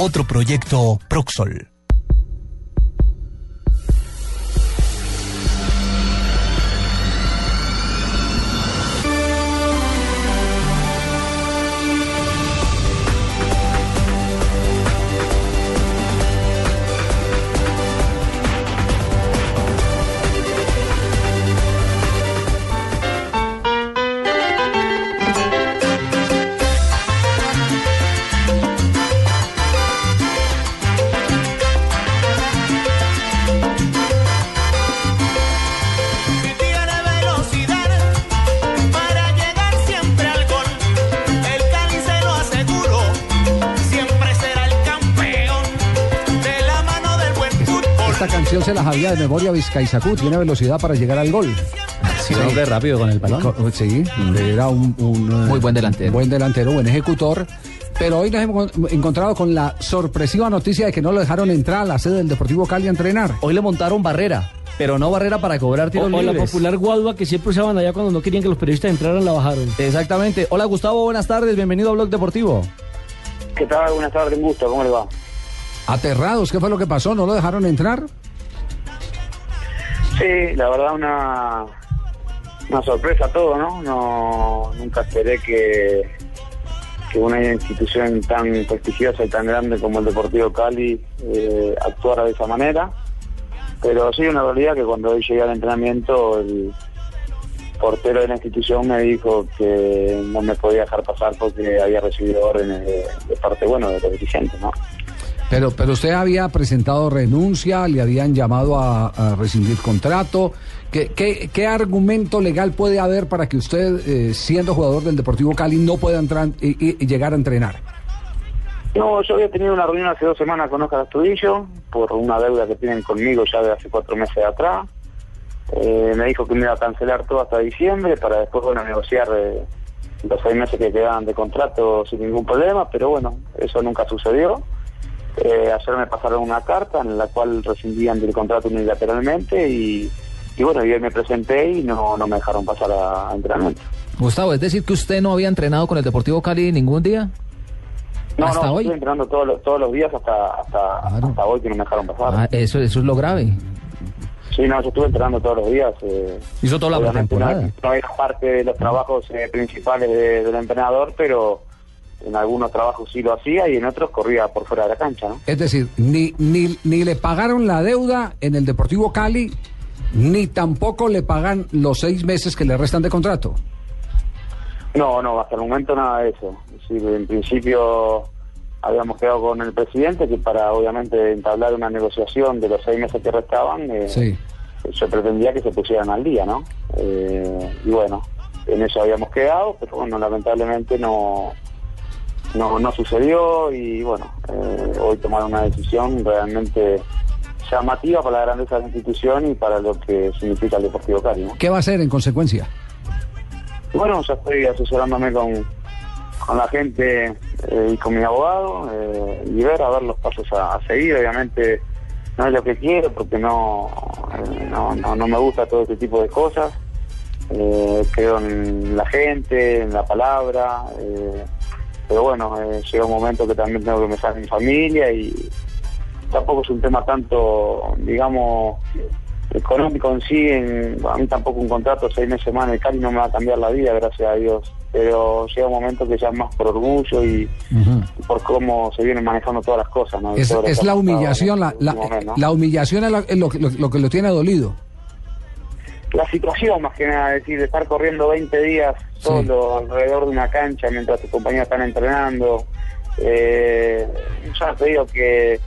Otro proyecto Proxol. Memoria Vizcaizacú, tiene velocidad para llegar al gol. Sí, un hombre rápido con el balón. Sí, era un, un, Muy buen delantero. Buen delantero, buen ejecutor. Pero hoy nos hemos encontrado con la sorpresiva noticia de que no lo dejaron entrar a la sede del Deportivo Cali a entrenar. Hoy le montaron barrera, pero no barrera para cobrar O, tiros o la libres. popular guadua que siempre usaban allá cuando no querían que los periodistas entraran, la bajaron. Exactamente. Hola Gustavo, buenas tardes, bienvenido a Blog Deportivo. ¿Qué tal? Buenas tardes, un gusto, ¿cómo le va? Aterrados, ¿qué fue lo que pasó? ¿No lo dejaron entrar? Sí, la verdad una, una sorpresa todo, ¿no? No nunca esperé que, que una institución tan prestigiosa y tan grande como el Deportivo Cali eh, actuara de esa manera. Pero sí, una realidad que cuando hoy llegué al entrenamiento el portero de la institución me dijo que no me podía dejar pasar porque había recibido órdenes de, de parte, bueno, de los dirigentes, ¿no? Pero, pero usted había presentado renuncia, le habían llamado a, rescindir contrato. ¿Qué, qué, qué argumento legal puede haber para que usted, eh, siendo jugador del Deportivo Cali, no pueda entrar y llegar a entrenar? No, yo había tenido una reunión hace dos semanas con Oscar Astudillo por una deuda que tienen conmigo ya de hace cuatro meses atrás. Eh, me dijo que me iba a cancelar todo hasta diciembre para después bueno, negociar eh, los seis meses que quedaban de contrato sin ningún problema, pero bueno, eso nunca sucedió. Eh, ayer me pasaron una carta en la cual rescindían del contrato unilateralmente y, y bueno, y hoy me presenté y no, no me dejaron pasar a, a entrenamiento. Gustavo, es decir que usted no había entrenado con el Deportivo Cali ningún día. No, ¿Hasta no, yo hoy? estoy entrenando todos los, todos los días hasta, hasta, hasta hoy que no me dejaron pasar. Ah, eso, eso es lo grave. Sí, no, yo estuve entrenando todos los días. eh, Hizo toda la pretemporada. No, no era parte de los trabajos eh, principales de- del entrenador, pero en algunos trabajos sí lo hacía y en otros corría por fuera de la cancha, ¿no? Es decir, ni, ni, ni le pagaron la deuda en el Deportivo Cali, ni tampoco le pagan los seis meses que le restan de contrato. No, no, hasta el momento nada de eso. Es decir, en principio habíamos quedado con el presidente que para obviamente entablar una negociación de los seis meses que restaban, eh, Sí. yo pretendía que se pusieran al día, ¿no? Eh, y bueno, en eso habíamos quedado, pero bueno, lamentablemente no no, no sucedió y bueno, eh, hoy tomaron una decisión realmente llamativa para la grandeza de la institución y para lo que significa el Deportivo Cali, ¿no? ¿Qué va a hacer en consecuencia? Bueno, ya estoy asesorándome con, con la gente eh, y con mi abogado eh, y ver a ver los pasos a, a seguir. Obviamente no es lo que quiero porque no, eh, no, no, no me gusta todo este tipo de cosas. Eh, creo en la gente, en la palabra. Pero bueno, eh, llega un momento que también tengo que pensar en mi familia y tampoco es un tema tanto, digamos, económico en sí, en- a mí tampoco un contrato seis meses más en el Cali no me va a cambiar la vida, gracias a Dios. Pero llega un momento que ya es más por orgullo y, por cómo se vienen manejando todas las cosas, ¿no? Es, la humillación, la, la, mes, ¿no? la humillación es, lo, lo- lo que lo tiene dolido. La situación más que nada, es decir, de estar corriendo 20 días solo alrededor de una cancha mientras tus compañeros están entrenando. Eh, ya te digo que,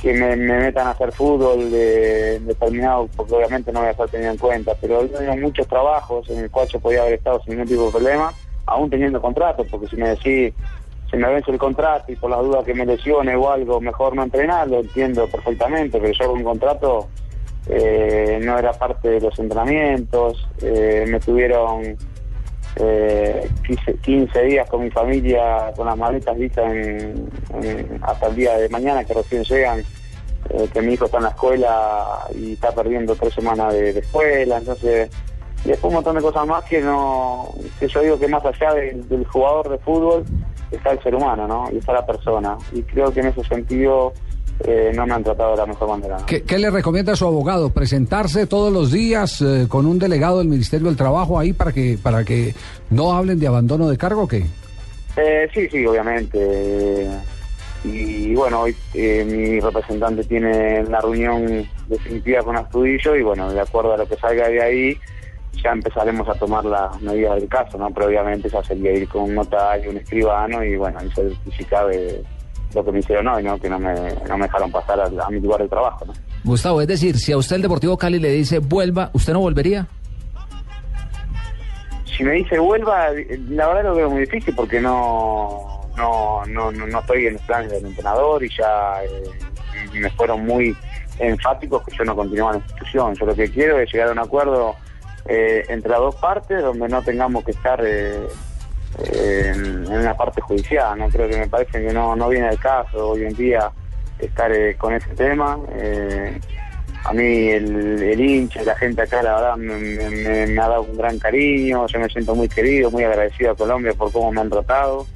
que me, me metan a hacer fútbol de, determinado, porque obviamente no voy a estar tenido en cuenta, pero yo tengo muchos trabajos en el cual yo podía haber estado sin ningún tipo de problema, aún teniendo contrato, porque si me decís, se me vence el contrato y por las dudas que me lesione o algo, mejor no entrenar, lo entiendo perfectamente, pero yo con un contrato eh, no era parte de los entrenamientos, eh, me tuvieron eh, 15, 15 días con mi familia con las maletas listas en- hasta el día de mañana que recién llegan, eh, que mi hijo está en la escuela y está perdiendo tres semanas de, de escuela, entonces y después un montón de cosas más que no que yo digo que más allá del, del jugador de fútbol está el ser humano, ¿no? Y está la persona. Y creo que en ese sentido eh, no me han tratado de la mejor manera. ¿Qué, qué le recomienda a su abogado? ¿Presentarse todos los días eh, con un delegado del Ministerio del Trabajo ahí para que, para que no hablen de abandono de cargo o qué? Eh, sí, sí, obviamente. Y bueno, hoy eh, mi representante tiene la reunión definitiva con Astudillo y bueno, de acuerdo a lo que salga de ahí, ya empezaremos a tomar las medidas del caso, ¿no? Pero obviamente ya sería ir con un notario, un escribano y bueno, y certificar de lo que me hicieron hoy, ¿no? Que no me, no me dejaron pasar a, a mi lugar de trabajo, ¿no? Gustavo, es decir, si a usted el Deportivo Cali le dice vuelva, ¿usted no volvería? si me dice vuelva, la verdad lo veo muy difícil porque no no no no, no estoy en los planes del entrenador y ya eh, me fueron muy enfáticos que yo no continúe en la institución. Yo lo que quiero es llegar a un acuerdo eh, entre las dos partes donde no tengamos que estar eh, en, en una parte judicial. No creo que me parece que no, no viene el caso hoy en día estar eh, con ese tema. Eh, a mí el, el hincha, la gente acá, la verdad, me, me- me- ha dado un gran cariño. Yo me siento muy querido, muy agradecido a Colombia por cómo me han tratado,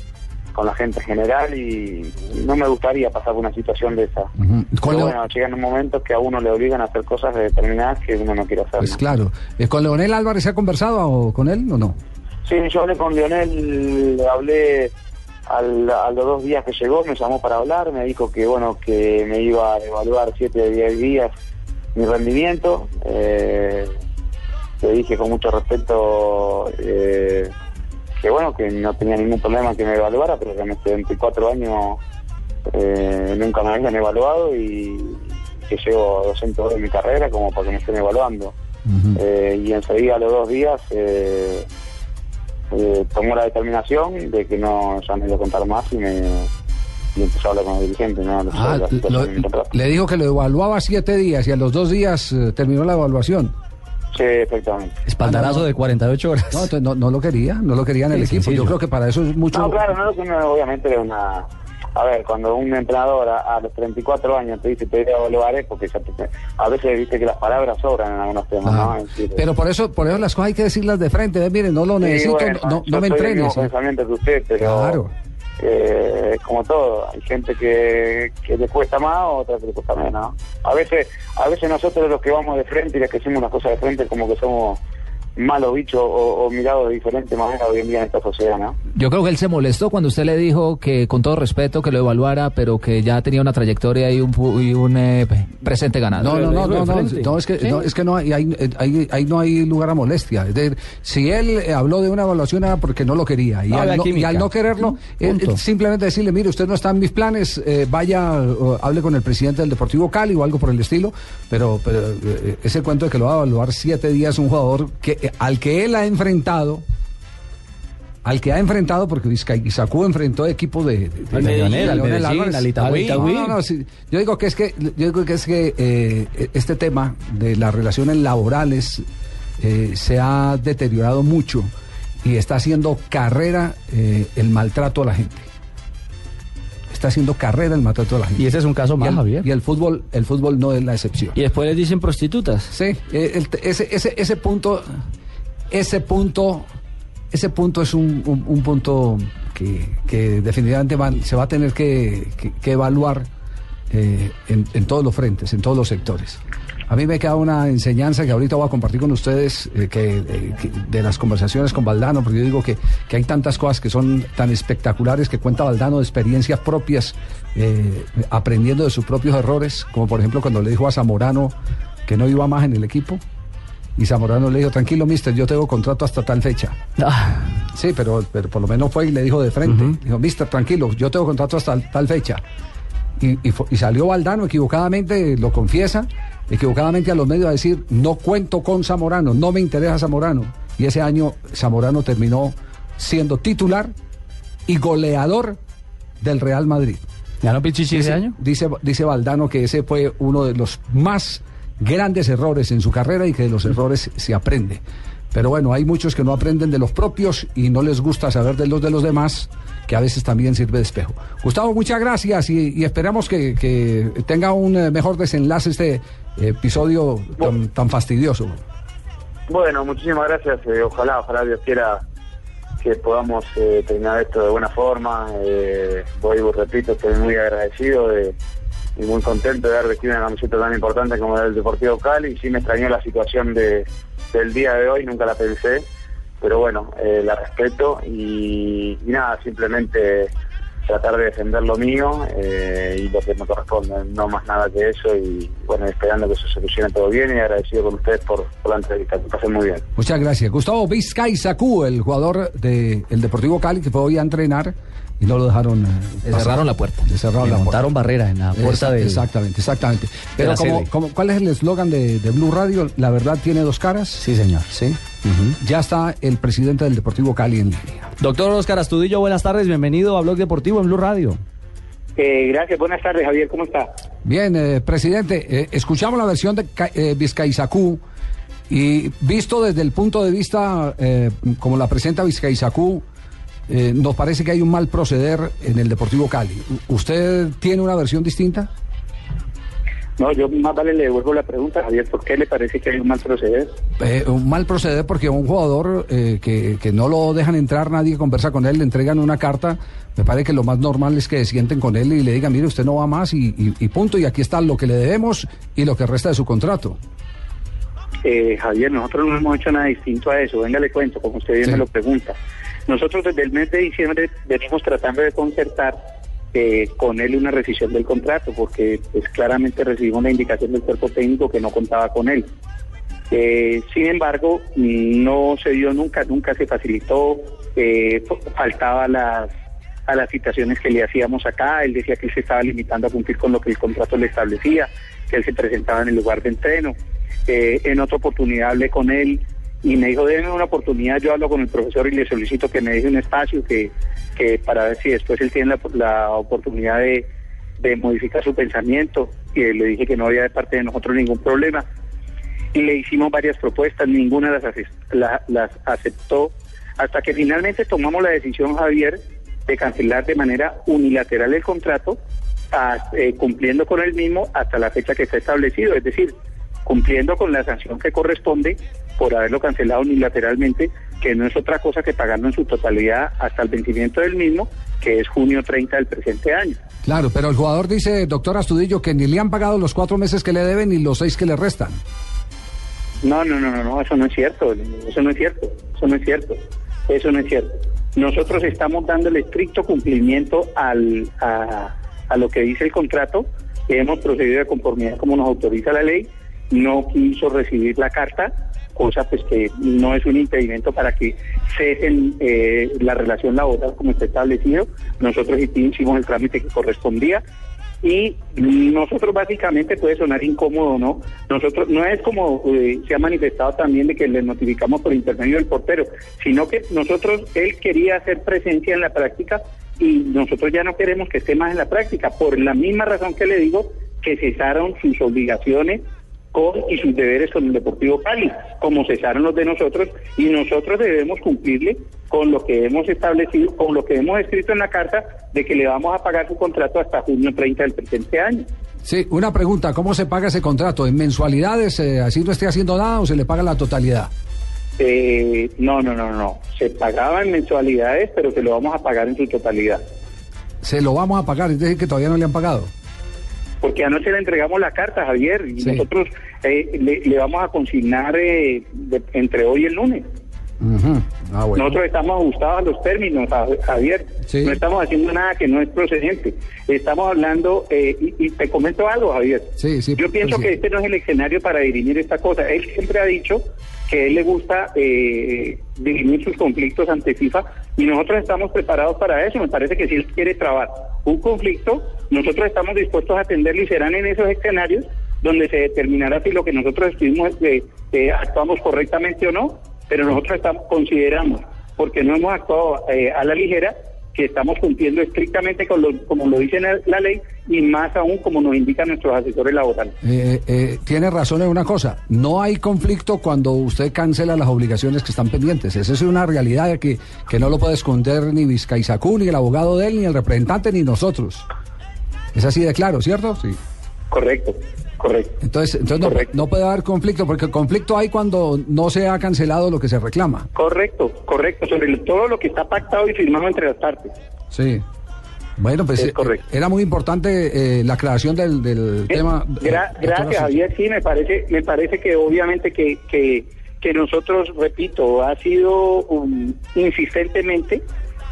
con la gente en general, y no me gustaría pasar por una situación de esa. Pero Leo- bueno, llegan momentos que a uno le obligan a hacer cosas determinadas que uno no quiere hacer. Pues claro. ¿Con Leonel Álvarez se ha conversado o con él o no? Sí, yo hablé con Leonel, hablé al- a los dos días que llegó, me llamó para hablar, me dijo que bueno que me iba a evaluar siete de diez días mi rendimiento. Eh, le dije con mucho respeto eh, que bueno que no tenía ningún problema que me evaluara, pero que en este 24 años eh, nunca me habían evaluado y que llevo 200 horas en mi carrera como para que me estén evaluando. Y enseguida a los dos días eh, tomó la determinación de que no ya no iba a contar más y me y empezó a hablar con el dirigente ¿no? Ah, lo- le dijo que lo evaluaba siete días y a los dos días eh, terminó la evaluación. Sí, efectivamente. Espaldarazo de 48 horas. No, entonces no, no lo quería, no lo quería en el Sí, equipo. sencillo. Yo creo que para eso es mucho. No, claro, no, no, obviamente era una... A ver, cuando un entrenador a, a los 34 años te dice te voy a evaluar es porque ya te- a veces viste que las palabras sobran en algunos temas, Ah, ¿no? Es decir, Pero por eso, por eso las cosas hay que decirlas de frente. Ve, miren, no lo Sí, necesito, bueno, no, yo no me entrenes. mismo pensamiento que usted, pero Claro. eh, es como todo, hay gente que, que le cuesta más, otra que le cuesta menos. A veces, a veces nosotros los que vamos de frente y los que hacemos las cosas de frente como que somos malos bichos o, o mirados de diferente manera hoy en día en esta sociedad, ¿no? Yo creo que él se molestó cuando usted le dijo que con todo respeto que lo evaluara, pero que ya tenía una trayectoria y un, pu- y un eh, presente ganado. No, no, no, no, no, no, es que, ¿Sí? no, es que no hay, hay- hay- ahí no hay lugar a molestia. Es decir, si él eh, habló de una evaluación era porque no lo quería. Y, No, al, no, y química. al no quererlo, eh, simplemente decirle, mire, usted no está en mis planes, eh, vaya, o hable con el presidente del Deportivo Cali o algo por el estilo, pero, pero eh, ese cuento de que lo va a evaluar siete días un jugador que al que él ha enfrentado, al que ha enfrentado, porque Vizcaízacú enfrentó equipos de. Yo digo que es que, yo digo que es que eh, este tema de las relaciones laborales eh, se ha deteriorado mucho y está haciendo carrera eh, el maltrato a la gente. Está haciendo carrera el maltrato a la gente. Y ese es un caso más, y el, Javier. Y el fútbol, el fútbol no es la excepción. Y después les dicen prostitutas. Sí, eh, el- ese, ese, ese punto, ese punto, ese punto es un, un- un punto que, que definitivamente van- se va a tener que, que- que evaluar eh, en, en todos los frentes, en todos los sectores. A mí me queda una enseñanza que ahorita voy a compartir con ustedes eh, que, eh, que de las conversaciones con Valdano, porque yo digo que, que hay tantas cosas que son tan espectaculares que cuenta Valdano de experiencias propias, eh, aprendiendo de sus propios errores, como por ejemplo cuando le dijo a Zamorano que no iba más en el equipo. Y Zamorano le dijo, tranquilo, mister, yo tengo contrato hasta tal fecha. Sí, pero, pero por lo menos fue y le dijo de frente. Dijo, mister, tranquilo, yo tengo contrato hasta tal fecha. Y, y salió Valdano equivocadamente, lo confiesa, equivocadamente a los medios a decir, no cuento con Zamorano, no me interesa Zamorano. Y ese año Zamorano terminó siendo titular y goleador del Real Madrid. ¿Ganó Pichichi ese año? Dice, dice Valdano que ese fue uno de los más grandes errores en su carrera y que de los errores se aprende. Pero bueno, hay muchos que no aprenden de los propios y no les gusta saber de los de los demás, que a veces también sirve de espejo. Gustavo, muchas gracias y, y esperamos que, que tenga un eh, mejor desenlace este episodio tan, tan fastidioso. Bueno, muchísimas gracias. eh, ojalá, ojalá Dios quiera que podamos eh, terminar esto de buena forma. Eh, voy, repito, estoy muy agradecido de- y muy contento de haber vestido una camiseta tan importante como la del Deportivo Cali. Sí me extrañó la situación de, del día de hoy, nunca la pensé, pero bueno, eh, la respeto y, nada, simplemente tratar de defender lo mío eh, y lo que me corresponde, no más nada que eso y bueno, esperando que se solucione todo bien y agradecido con ustedes por, por la entrevista, que pasen muy bien. Muchas gracias. Gustavo Vizcay Sacú, el jugador del Deportivo Cali, que fue hoy a entrenar y no lo dejaron. eh, Le cerraron la puerta. Le cerraron Le la montaron puerta. barrera en la puerta del- Exactamente, exactamente. Pero como, como- ¿cuál es el eslogan de, de Blue Radio? La verdad tiene dos caras. Sí, señor. Sí. Ya está el presidente del Deportivo Cali en línea. Doctor Oscar Astudillo, buenas tardes, bienvenido a Blog Deportivo en Blue Radio. Eh, gracias, buenas tardes Javier, ¿cómo está? Bien, eh, presidente, eh, escuchamos la versión de eh, Vizcaizacú y visto desde el punto de vista eh, como la presenta Vizcaizacú, eh, nos parece que hay un mal proceder en el Deportivo Cali. ¿Usted tiene una versión distinta? No, yo más vale le devuelvo la pregunta, Javier, ¿por qué le parece que hay un mal proceder? Eh, un mal proceder porque un jugador eh, que, que no lo dejan entrar, nadie conversa con él, le entregan una carta. Me parece que lo más normal es que se sienten con él y le digan, mire, usted no va más y, y- y punto. Y aquí está lo que le debemos y lo que resta de su contrato. Eh, Javier, nosotros no hemos hecho nada distinto a eso. Venga, le cuento, como usted bien Sí. me lo pregunta. Nosotros desde el mes de diciembre venimos tratando de concertar eh, con él una rescisión del contrato, porque pues claramente recibimos la indicación del cuerpo técnico que no contaba con él. Eh, sin embargo, no se dio nunca, nunca se facilitó, eh, faltaba las a las citaciones que le hacíamos acá, él decía que él se estaba limitando a cumplir con lo que el contrato le establecía, que él se presentaba en el lugar de entreno. Eh, en otra oportunidad hablé con él y me dijo, denme una oportunidad, yo hablo con el profesor y le solicito que me deje un espacio que, que para ver si después él tiene la, la oportunidad de, de modificar su pensamiento. Y le dije que no había de parte de nosotros ningún problema y le hicimos varias propuestas, ninguna las, la- las aceptó, hasta que finalmente tomamos la decisión, Javier, de cancelar de manera unilateral el contrato, a- eh, cumpliendo con el mismo hasta la fecha que está establecido, es decir, cumpliendo con la sanción que corresponde por haberlo cancelado unilateralmente, que no es otra cosa que pagarlo en su totalidad hasta el vencimiento del mismo, que es junio 30 del presente año. Claro, pero el jugador dice, doctor Astudillo, que ni le han pagado los cuatro meses que le deben ni los seis que le restan. No, no, no, no, no, eso no es cierto, eso no es cierto, eso no es cierto, eso no es cierto. Nosotros estamos dando el estricto cumplimiento al, a, a lo que dice el contrato, hemos procedido de conformidad como nos autoriza la ley, no quiso recibir la carta, cosa pues que no es un impedimento para que cesen eh, la relación laboral como está establecido, nosotros hicimos el trámite que correspondía y nosotros básicamente puede sonar incómodo, ¿no? Nosotros no es como eh, se ha manifestado también de que le notificamos por intermedio del portero, sino que nosotros, él quería hacer presencia en la práctica y nosotros ya no queremos que esté más en la práctica, por la misma razón que le digo que cesaron sus obligaciones con y sus deberes con el Deportivo Cali, como cesaron los de nosotros, y nosotros debemos cumplirle con lo que hemos establecido, con lo que hemos escrito en la carta de que le vamos a pagar su contrato hasta junio 30 del presente año. Sí, una pregunta, ¿cómo se paga ese contrato? ¿En mensualidades, eh, así no esté haciendo nada o se le paga la totalidad? Eh, no, no, no, no. Se pagaba en mensualidades, pero se lo vamos a pagar en su totalidad. Se lo vamos a pagar, es decir, que todavía no le han pagado. Porque anoche le entregamos la carta, Javier, y nosotros eh, le, le vamos a consignar eh, de- entre hoy y el lunes. Ah, bueno. Nosotros estamos ajustados a los términos, Ja- Javier. Sí. No estamos haciendo nada que no es procedente. Estamos hablando, eh, y, y te comento algo, Javier. Sí, sí, Yo pienso que este no es el escenario para dirimir esta cosa. Él siempre ha dicho que a él le gusta eh, dirimir sus conflictos ante FIFA y nosotros estamos preparados para eso. Me parece que si él quiere trabar un conflicto, nosotros estamos dispuestos a atenderlo y serán en esos escenarios donde se determinará si lo que nosotros estuvimos eh, eh, actuamos correctamente o no, pero nosotros estamos consideramos, porque no hemos actuado eh, a la ligera, que estamos cumpliendo estrictamente con lo, como lo dice la, ley y más aún como nos indican nuestros asesores laborales. Eh, eh, tiene razón en una cosa, no hay conflicto cuando usted cancela las obligaciones que están pendientes. Esa es una realidad que, que no lo puede esconder ni Vizcaizacú, ni el abogado de él, ni el representante, ni nosotros. Es así de claro, ¿cierto? Sí. Correcto, correcto. Entonces, entonces no, no puede haber conflicto, porque el conflicto hay cuando no se ha cancelado lo que se reclama. Correcto, correcto, sobre todo lo que está pactado y firmado entre las partes. Sí. Bueno, pues Es eh, correcto. era muy importante eh, la aclaración del, del tema. Gra- eh, doctor gracias. Javier. Sí, me parece, me parece que obviamente que, que, que nosotros, repito, ha sido um, insistentemente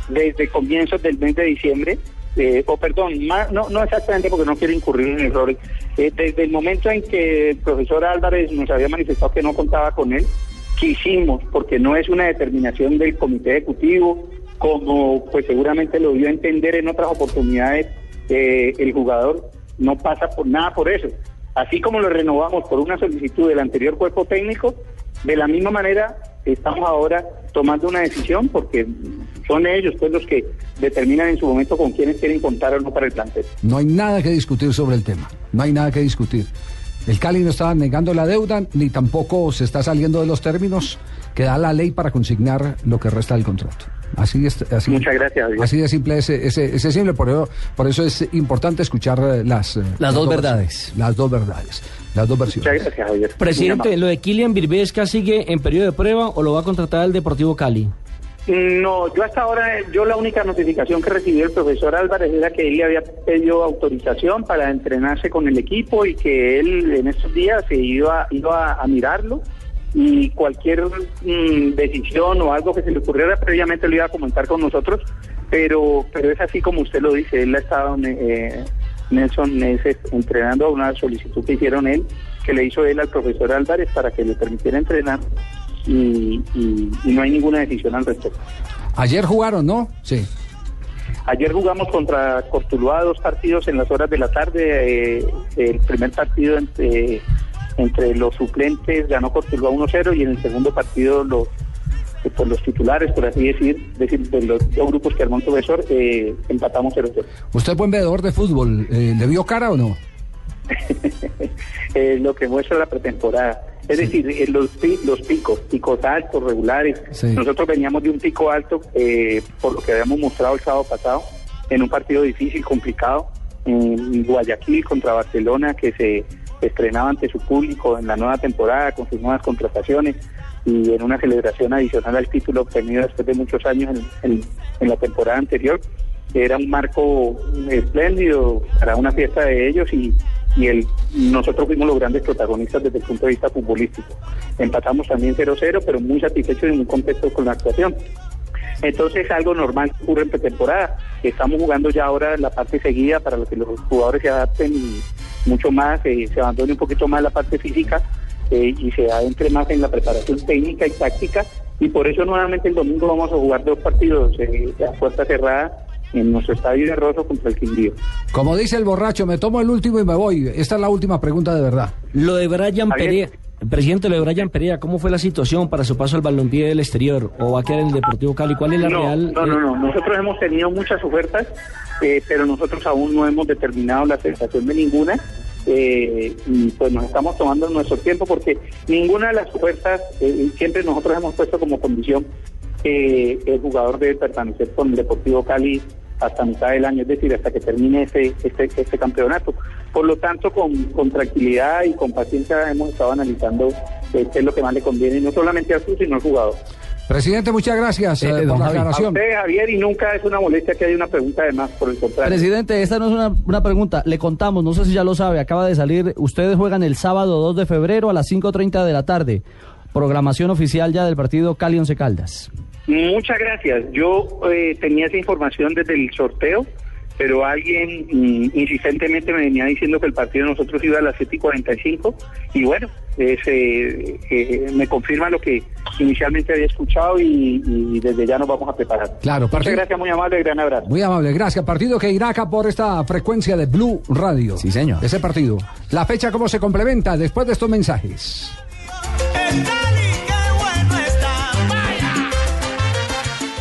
desde comienzos del mes de diciembre, eh, o perdón, más- no, no exactamente porque no quiero incurrir en errores, eh, desde el momento en que el profesor Álvarez nos había manifestado que no contaba con él, quisimos, porque no es una determinación del comité ejecutivo, como pues seguramente lo dio a entender en otras oportunidades eh, el jugador, no pasa por nada por eso. Así como lo renovamos por una solicitud del anterior cuerpo técnico, de la misma manera estamos ahora tomando una decisión porque son ellos pues los que determinan en su momento con quiénes quieren contar o no para el plantel. No hay nada que discutir sobre el tema. No hay nada que discutir. El Cali no está negando la deuda, ni tampoco se está saliendo de los términos que da la ley para consignar lo que resta del contrato. Así es, así, Muchas gracias. Así de simple ese, ese, ese simple, por eso, por eso es importante escuchar eh, las, eh, Las dos verdades. Las dos verdades, las dos versiones. Muchas gracias, Javier. Presidente, ¿lo de Kylian Virbesca sigue en periodo de prueba o lo va a contratar el Deportivo Cali? No, yo hasta ahora, yo la única notificación que recibió el profesor Álvarez era que él le había pedido autorización para entrenarse con el equipo y que él en estos días se iba, iba a mirarlo y cualquier mm, decisión o algo que se le ocurriera previamente lo iba a comentar con nosotros, pero pero es así como usted lo dice, él ha estado, eh, Nelson, meses entrenando a una solicitud que hicieron él, que le hizo él al profesor Álvarez para que le permitiera entrenar y, y- y no hay ninguna decisión al respecto. Ayer jugaron, ¿no? Sí. Ayer jugamos contra Cortuluá dos partidos en las horas de la tarde. eh, el primer partido entre, entre los suplentes ganó Cortuluá 1-0 y en el segundo partido los eh, pues los titulares, por así decir, decir de los dos grupos que armó el profesor, eh, empatamos 0-0. ¿Usted es buen veedor de fútbol? eh, ¿Le vio cara o no? Eh, lo que muestra la pretemporada. Es decir, eh, los, los picos, picos altos, regulares. Sí. Nosotros veníamos de un pico alto, eh, por lo que habíamos mostrado el sábado pasado, en un partido difícil, complicado, en Guayaquil contra Barcelona, que se estrenaba ante su público en la nueva temporada con sus nuevas contrataciones y en una celebración adicional al título obtenido después de muchos años en, la temporada anterior. Era un marco espléndido para una fiesta de ellos y, el, nosotros fuimos los grandes protagonistas desde el punto de vista futbolístico. Empatamos también 0-0, pero muy satisfechos y muy contentos con la actuación. Entonces es algo normal ocurre en pretemporada. Estamos jugando ya ahora la parte seguida para que los jugadores se adapten mucho más, eh, se abandone un poquito más la parte física eh, y se adentre más en la preparación técnica y táctica. Y por eso nuevamente el domingo vamos a jugar dos partidos eh, a puerta cerrada en nuestro estadio de Rosso contra el Quindío. Como dice el borracho, me tomo el último y me voy. Esta es la última pregunta de verdad. Lo de Brian. Perea, presidente, lo de Brian Perea, ¿cómo fue la situación para su paso al balompié del exterior o va a quedar en el Deportivo Cali? ¿Cuál es la no, real? No, no, no. Nosotros hemos tenido muchas ofertas, eh, pero nosotros aún no hemos determinado la aceptación de ninguna. Eh, y pues nos estamos tomando nuestro tiempo porque ninguna de las ofertas, eh, siempre nosotros hemos puesto como condición que el jugador debe permanecer con el Deportivo Cali hasta mitad del año, es decir, hasta que termine este, este, este campeonato. Por lo tanto, con, tranquilidad y con paciencia hemos estado analizando eh, qué es lo que más le conviene, no solamente a su, sino al jugador. Presidente, muchas gracias eh, Eh, por don la Javi. A aclaración. usted, Javier, y nunca es una molestia que haya una pregunta de más, por el contrario. Presidente, esta no es una, una pregunta. Le contamos, no sé si ya lo sabe, acaba de salir. Ustedes juegan el sábado 2 de febrero a las 5.30 de la tarde. Programación oficial ya del partido Cali Once Caldas. Muchas gracias. Yo eh, tenía esa información desde el sorteo, pero alguien mm, insistentemente me venía diciendo que el partido de nosotros iba a las 7 y 45 y bueno, es, eh, eh, me confirma lo que inicialmente había escuchado y, y desde ya nos vamos a preparar. Claro, Muchas partido- gracias, muy amable, gran abrazo. Muy amable, gracias. Partido que irá acá por esta frecuencia de Blue Radio. Sí, señor. Ese partido. La fecha, ¿cómo se complementa después de estos mensajes?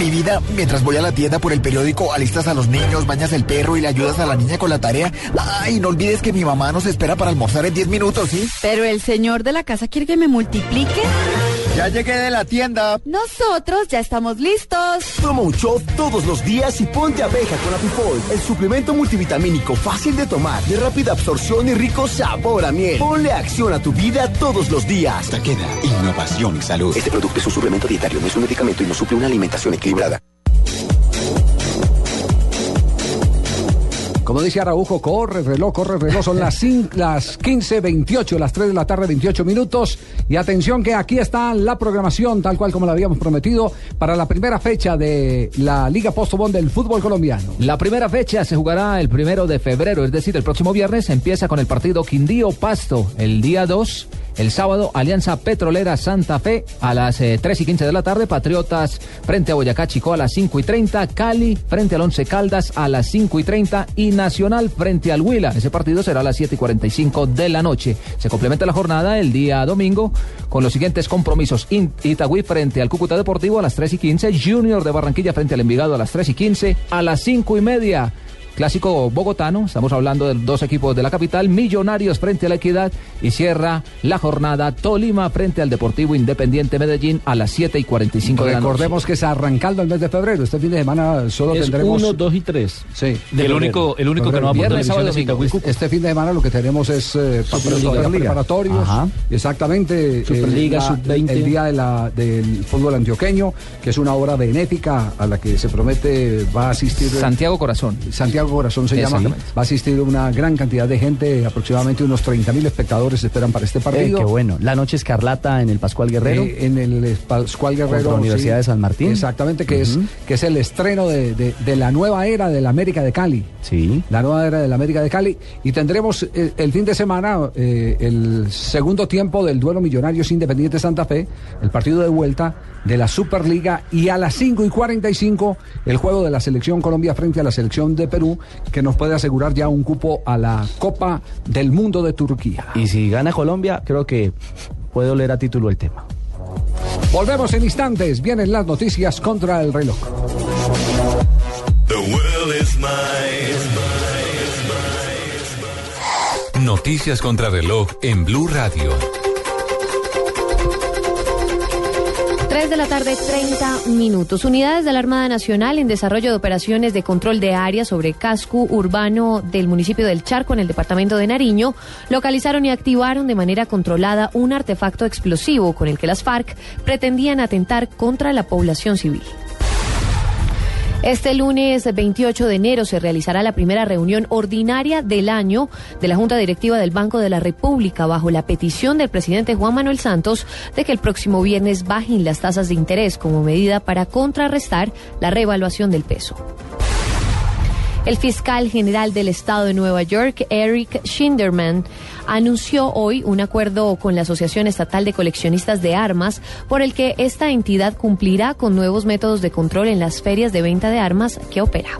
Mi vida, mientras voy a la tienda por el periódico, alistas a los niños, bañas el perro y le ayudas a la niña con la tarea. Ay, no olvides que mi mamá nos espera para almorzar en 10 minutos, ¿sí? Pero el señor de la casa quiere que me multiplique. Ya llegué de la tienda. Nosotros ya estamos listos. Toma un shot todos los días y ponte abeja con Apifol, el suplemento multivitamínico fácil de tomar, de rápida absorción y rico sabor a miel. Ponle acción a tu vida todos los días. Taqueda, innovación y salud. Este producto es un suplemento dietario, no es un medicamento y no suple una alimentación equilibrada. Como dice Araujo, corre el reloj, corre el reloj. Son las, las 15.28, las 3 de la tarde, 28 minutos. Y atención que aquí está la programación, tal cual como la habíamos prometido, para la primera fecha de la Liga Postobón del fútbol colombiano. La primera fecha se jugará el primero de febrero, es decir, el próximo viernes empieza con el partido Quindío Pasto. El día 2 El sábado, Alianza Petrolera Santa Fe a las eh, 3 y 15 de la tarde. Patriotas frente a Boyacá Chico a las 5 y 30. Cali frente al Once Caldas a las 5 y 30. Y Nacional frente al Huila. Ese partido será a las 7 y 45 de la noche. Se complementa la jornada el día domingo con los siguientes compromisos. Itagüí frente al Cúcuta Deportivo a las 3 y 15. Junior de Barranquilla frente al Envigado a las 3 y 15. A las 5 y media. Clásico bogotano, estamos hablando de dos equipos de la capital, Millonarios frente a la Equidad y cierra la jornada Tolima frente al Deportivo Independiente Medellín a las 7 y 45 de la noche. Recordemos que es arrancando el mes de febrero. Este fin de semana solo Es tendremos. 1, 2 y 3. Sí. El único- el único que no va a domingo. Itagüí, Este fin de semana lo que tenemos es eh, preparatorios. Ajá. Exactamente. Superliga, el, la- sub-20. El día de la- del fútbol antioqueño, que es una obra benéfica a la que se promete va a asistir. Santiago Corazón. Santiago Corazón se llama. Va a asistir una gran cantidad de gente, aproximadamente unos 30 mil espectadores esperan para este Eh, partido. qué bueno. La noche escarlata en el Pascual Guerrero. Eh, en el Pascual Guerrero. La Universidad sí. de San Martín. Exactamente, que, es, que es el estreno de, de- de la nueva era de la América de Cali. Sí. La nueva era de la América de Cali. Y tendremos eh, el fin de semana eh, el segundo tiempo del duelo Millonarios Independiente Santa Fe, el partido de vuelta de la Superliga. Y a las 5 y 45, el juego de la Selección Colombia frente a la Selección de Perú, que nos puede asegurar ya un cupo a la Copa del Mundo de Turquía. Y si gana Colombia, creo que puede oler a título el tema. Volvemos en instantes. Vienen las noticias contra el reloj. The world is Noticias contra reloj en Blue Radio. De la tarde, 30 minutos. Unidades de la Armada Nacional en desarrollo de operaciones de control de área sobre casco urbano del municipio del Charco en el departamento de Nariño localizaron y activaron de manera controlada un artefacto explosivo con el que las FARC pretendían atentar contra la población civil. Este lunes 28 de enero se realizará la primera reunión ordinaria del año de la Junta Directiva del Banco de la República bajo la petición del presidente Juan Manuel Santos de que el próximo viernes bajen las tasas de interés como medida para contrarrestar la revaluación del peso. El fiscal general del estado de Nueva York, Eric Schinderman, anunció hoy un acuerdo con la Asociación Estatal de Coleccionistas de Armas por el que esta entidad cumplirá con nuevos métodos de control en las ferias de venta de armas que opera.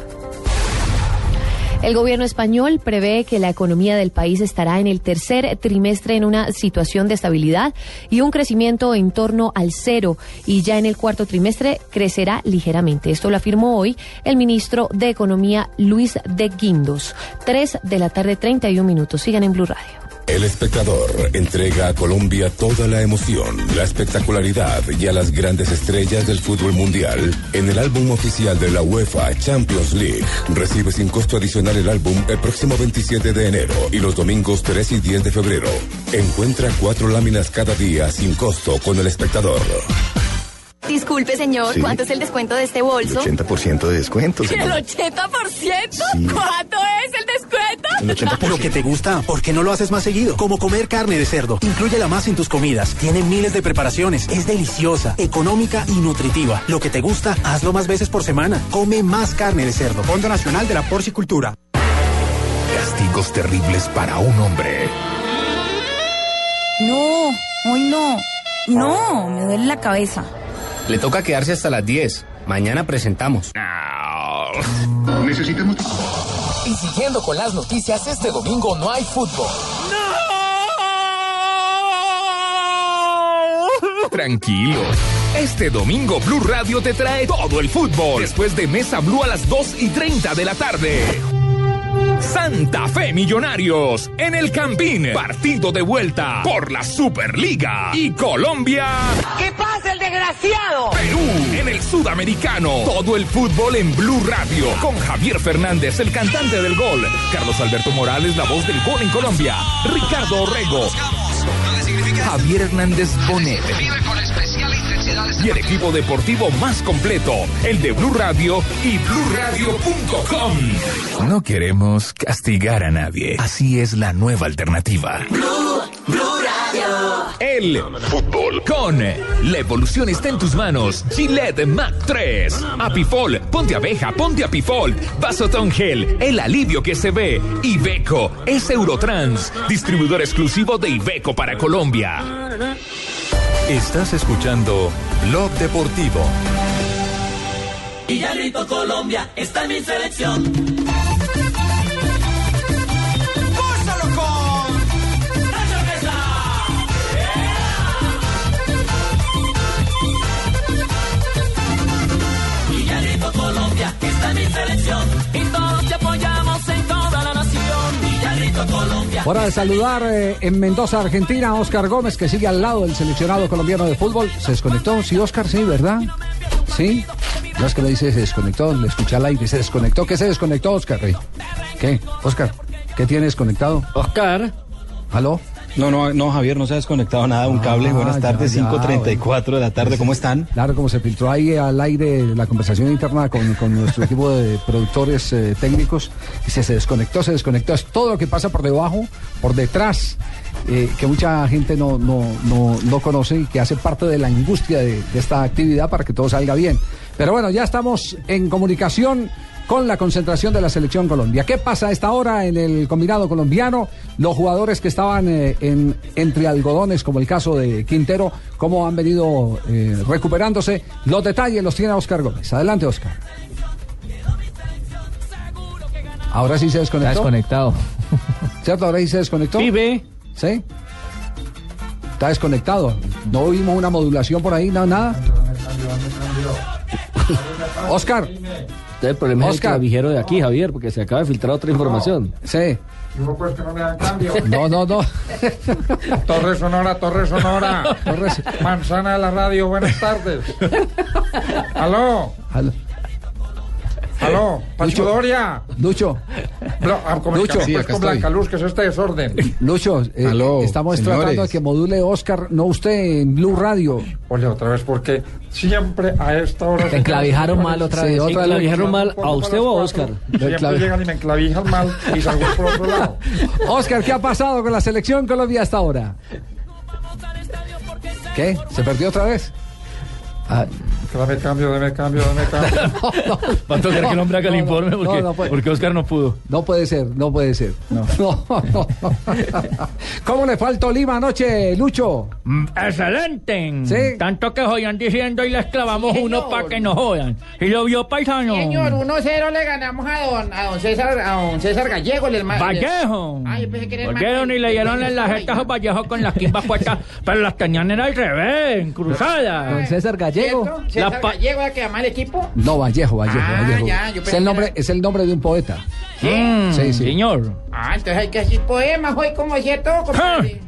El gobierno español prevé que la economía del país estará en el tercer trimestre en una situación de estabilidad y un crecimiento en torno al cero y ya en el cuarto trimestre crecerá ligeramente. Esto lo afirmó hoy el ministro de Economía Luis de Guindos. 3 de la tarde 31 minutos. Sigan en Blue Radio. El espectador entrega a Colombia toda la emoción, la espectacularidad y a las grandes estrellas del fútbol mundial en el álbum oficial de la UEFA Champions League. Recibe sin costo adicional el álbum el próximo 27 de enero y los domingos 3 y 10 de febrero. Encuentra cuatro láminas cada día sin costo con el espectador. Disculpe, señor, Sí. ¿cuánto es el descuento de este bolso? 80% de descuento. ¿El 80%? ¿Cuánto es el descuento? El 80%. Lo que te gusta, ¿por qué no lo haces más seguido? Como comer carne de cerdo. Inclúyela más en tus comidas. Tiene miles de preparaciones. Es deliciosa, económica y nutritiva. Lo que te gusta, hazlo más veces por semana. Come más carne de cerdo. Fondo Nacional de la Porcicultura. Castigos terribles para un hombre. No, hoy no. No, me duele la cabeza. Le toca quedarse hasta las 10. Mañana presentamos. Necesitamos. Y siguiendo con las noticias, este domingo no hay fútbol. Tranquilos. Este domingo Blue Radio te trae todo el fútbol. Después de Mesa Blue a las 2 y 30 de la tarde. Santa Fe Millonarios en el Campín. Partido de vuelta por la Superliga. Y Colombia. ¿Qué pasa, el desgraciado? Perú en el Sudamericano. Todo el fútbol en Blue Radio. Con Javier Fernández, el cantante del gol. Carlos Alberto Morales, la voz del gol en Colombia. Ricardo Orrego. Javier Hernández Bonet. Y el equipo deportivo más completo, el de Blue Radio y BlueRadio.com. No queremos castigar a nadie. Así es la nueva alternativa. Blue, Blue Radio. El fútbol con la evolución está en tus manos. Gillette Mac 3. Apifol, ponte abeja, ponte Apifol. Vasotón Gel, el alivio que se ve. Ibeco es Eurotrans, distribuidor exclusivo de Ibeco para Colombia. Estás escuchando Blog Deportivo. Y ya grito Colombia, está en mi selección. Hora de saludar eh, en Mendoza, Argentina, a Oscar Gómez, que sigue al lado del seleccionado colombiano de fútbol. ¿Se desconectó? Sí, Oscar, sí, ¿verdad? Sí. No es que le dice se desconectó, le escuché al aire, se desconectó. ¿Qué se desconectó, Oscar? ¿Qué? Oscar, ¿qué tiene desconectado? Oscar. ¿Aló? No, no, no, Javier, no se ha desconectado nada. Un cable. Ah, Buenas tardes, ya, 5.34 de la tarde. ¿Cómo están? Claro, como se filtró ahí al aire la conversación interna con, con nuestro equipo de productores eh, técnicos, dice, se desconectó, se desconectó. Es todo lo que pasa por debajo, por detrás, eh, que mucha gente no, no, no, no conoce y que hace parte de la angustia de, de esta actividad para que todo salga bien. Pero bueno, ya estamos en comunicación con la concentración de la selección Colombia. ¿Qué pasa a esta hora en el combinado colombiano? Los jugadores que estaban eh, en, entre algodones, como el caso de Quintero, cómo han venido eh, recuperándose. Los detalles los tiene Oscar Gómez. Adelante, Oscar. Ahora sí se desconectó. Está desconectado. ¿Cierto? Ahora sí se desconectó. Vive. ¿Sí? Está desconectado. No vimos una modulación por ahí, no, nada. Oscar. El problema es el Oscar. clavijero de aquí, Javier, porque se acaba de filtrar otra información. Sí. Digo, pues que no me dan cambio. No, no, no. Torre Sonora, Torre Sonora. Torres- Manzana de la radio, buenas tardes. Aló, Aló. Aló, Pancho Doria. Lucho. Blo- ah, Lucho. Sí, con. Blanca Luz, que es este desorden. Lucho, eh, Aló, estamos señores. tratando de que module Oscar, no usted en Blue Radio. Oye, otra vez, porque siempre a esta hora... Te enclavijaron mal otra vez. otra vez. ¿Enclavijaron mal a usted o a Oscar? Siempre llegan y me enclavijan mal y salgo por otro lado. Oscar, ¿qué ha pasado con la selección Colombia hasta ahora? ¿Qué? ¿Se perdió otra vez? Ah, Dame cambio, dame cambio, dame cambio. Va a tocar que el hombre haga el no, informe no, porque, no puede. porque Oscar no pudo. No puede ser, no puede ser. No. no. ¿Cómo le fue al Tolima anoche, Lucho? Mm, Excelente. Sí. Tanto que joyan diciendo y les clavamos uno para que no jodan. ¿Y lo vio paisano? Señor, 1-0 le ganamos a don, a don César, a don César Gallego, el hermano. Vallejo. Ay, yo pensé que era el Vallejo ni le dieron en las jetas a Vallejo con las quimbas puestas, pero las tenían era al revés, en cruzada. Don César Gallego. ¿Cierto? César La pa- Gallego que llama el equipo. No, Vallejo, Vallejo, Ah, Vallejo. ya, yo es, el nombre, era- es el nombre de un poeta. Mm, Sí, sí. Señor. Ah, entonces hay que decir poemas hoy, como decía todo, compadre.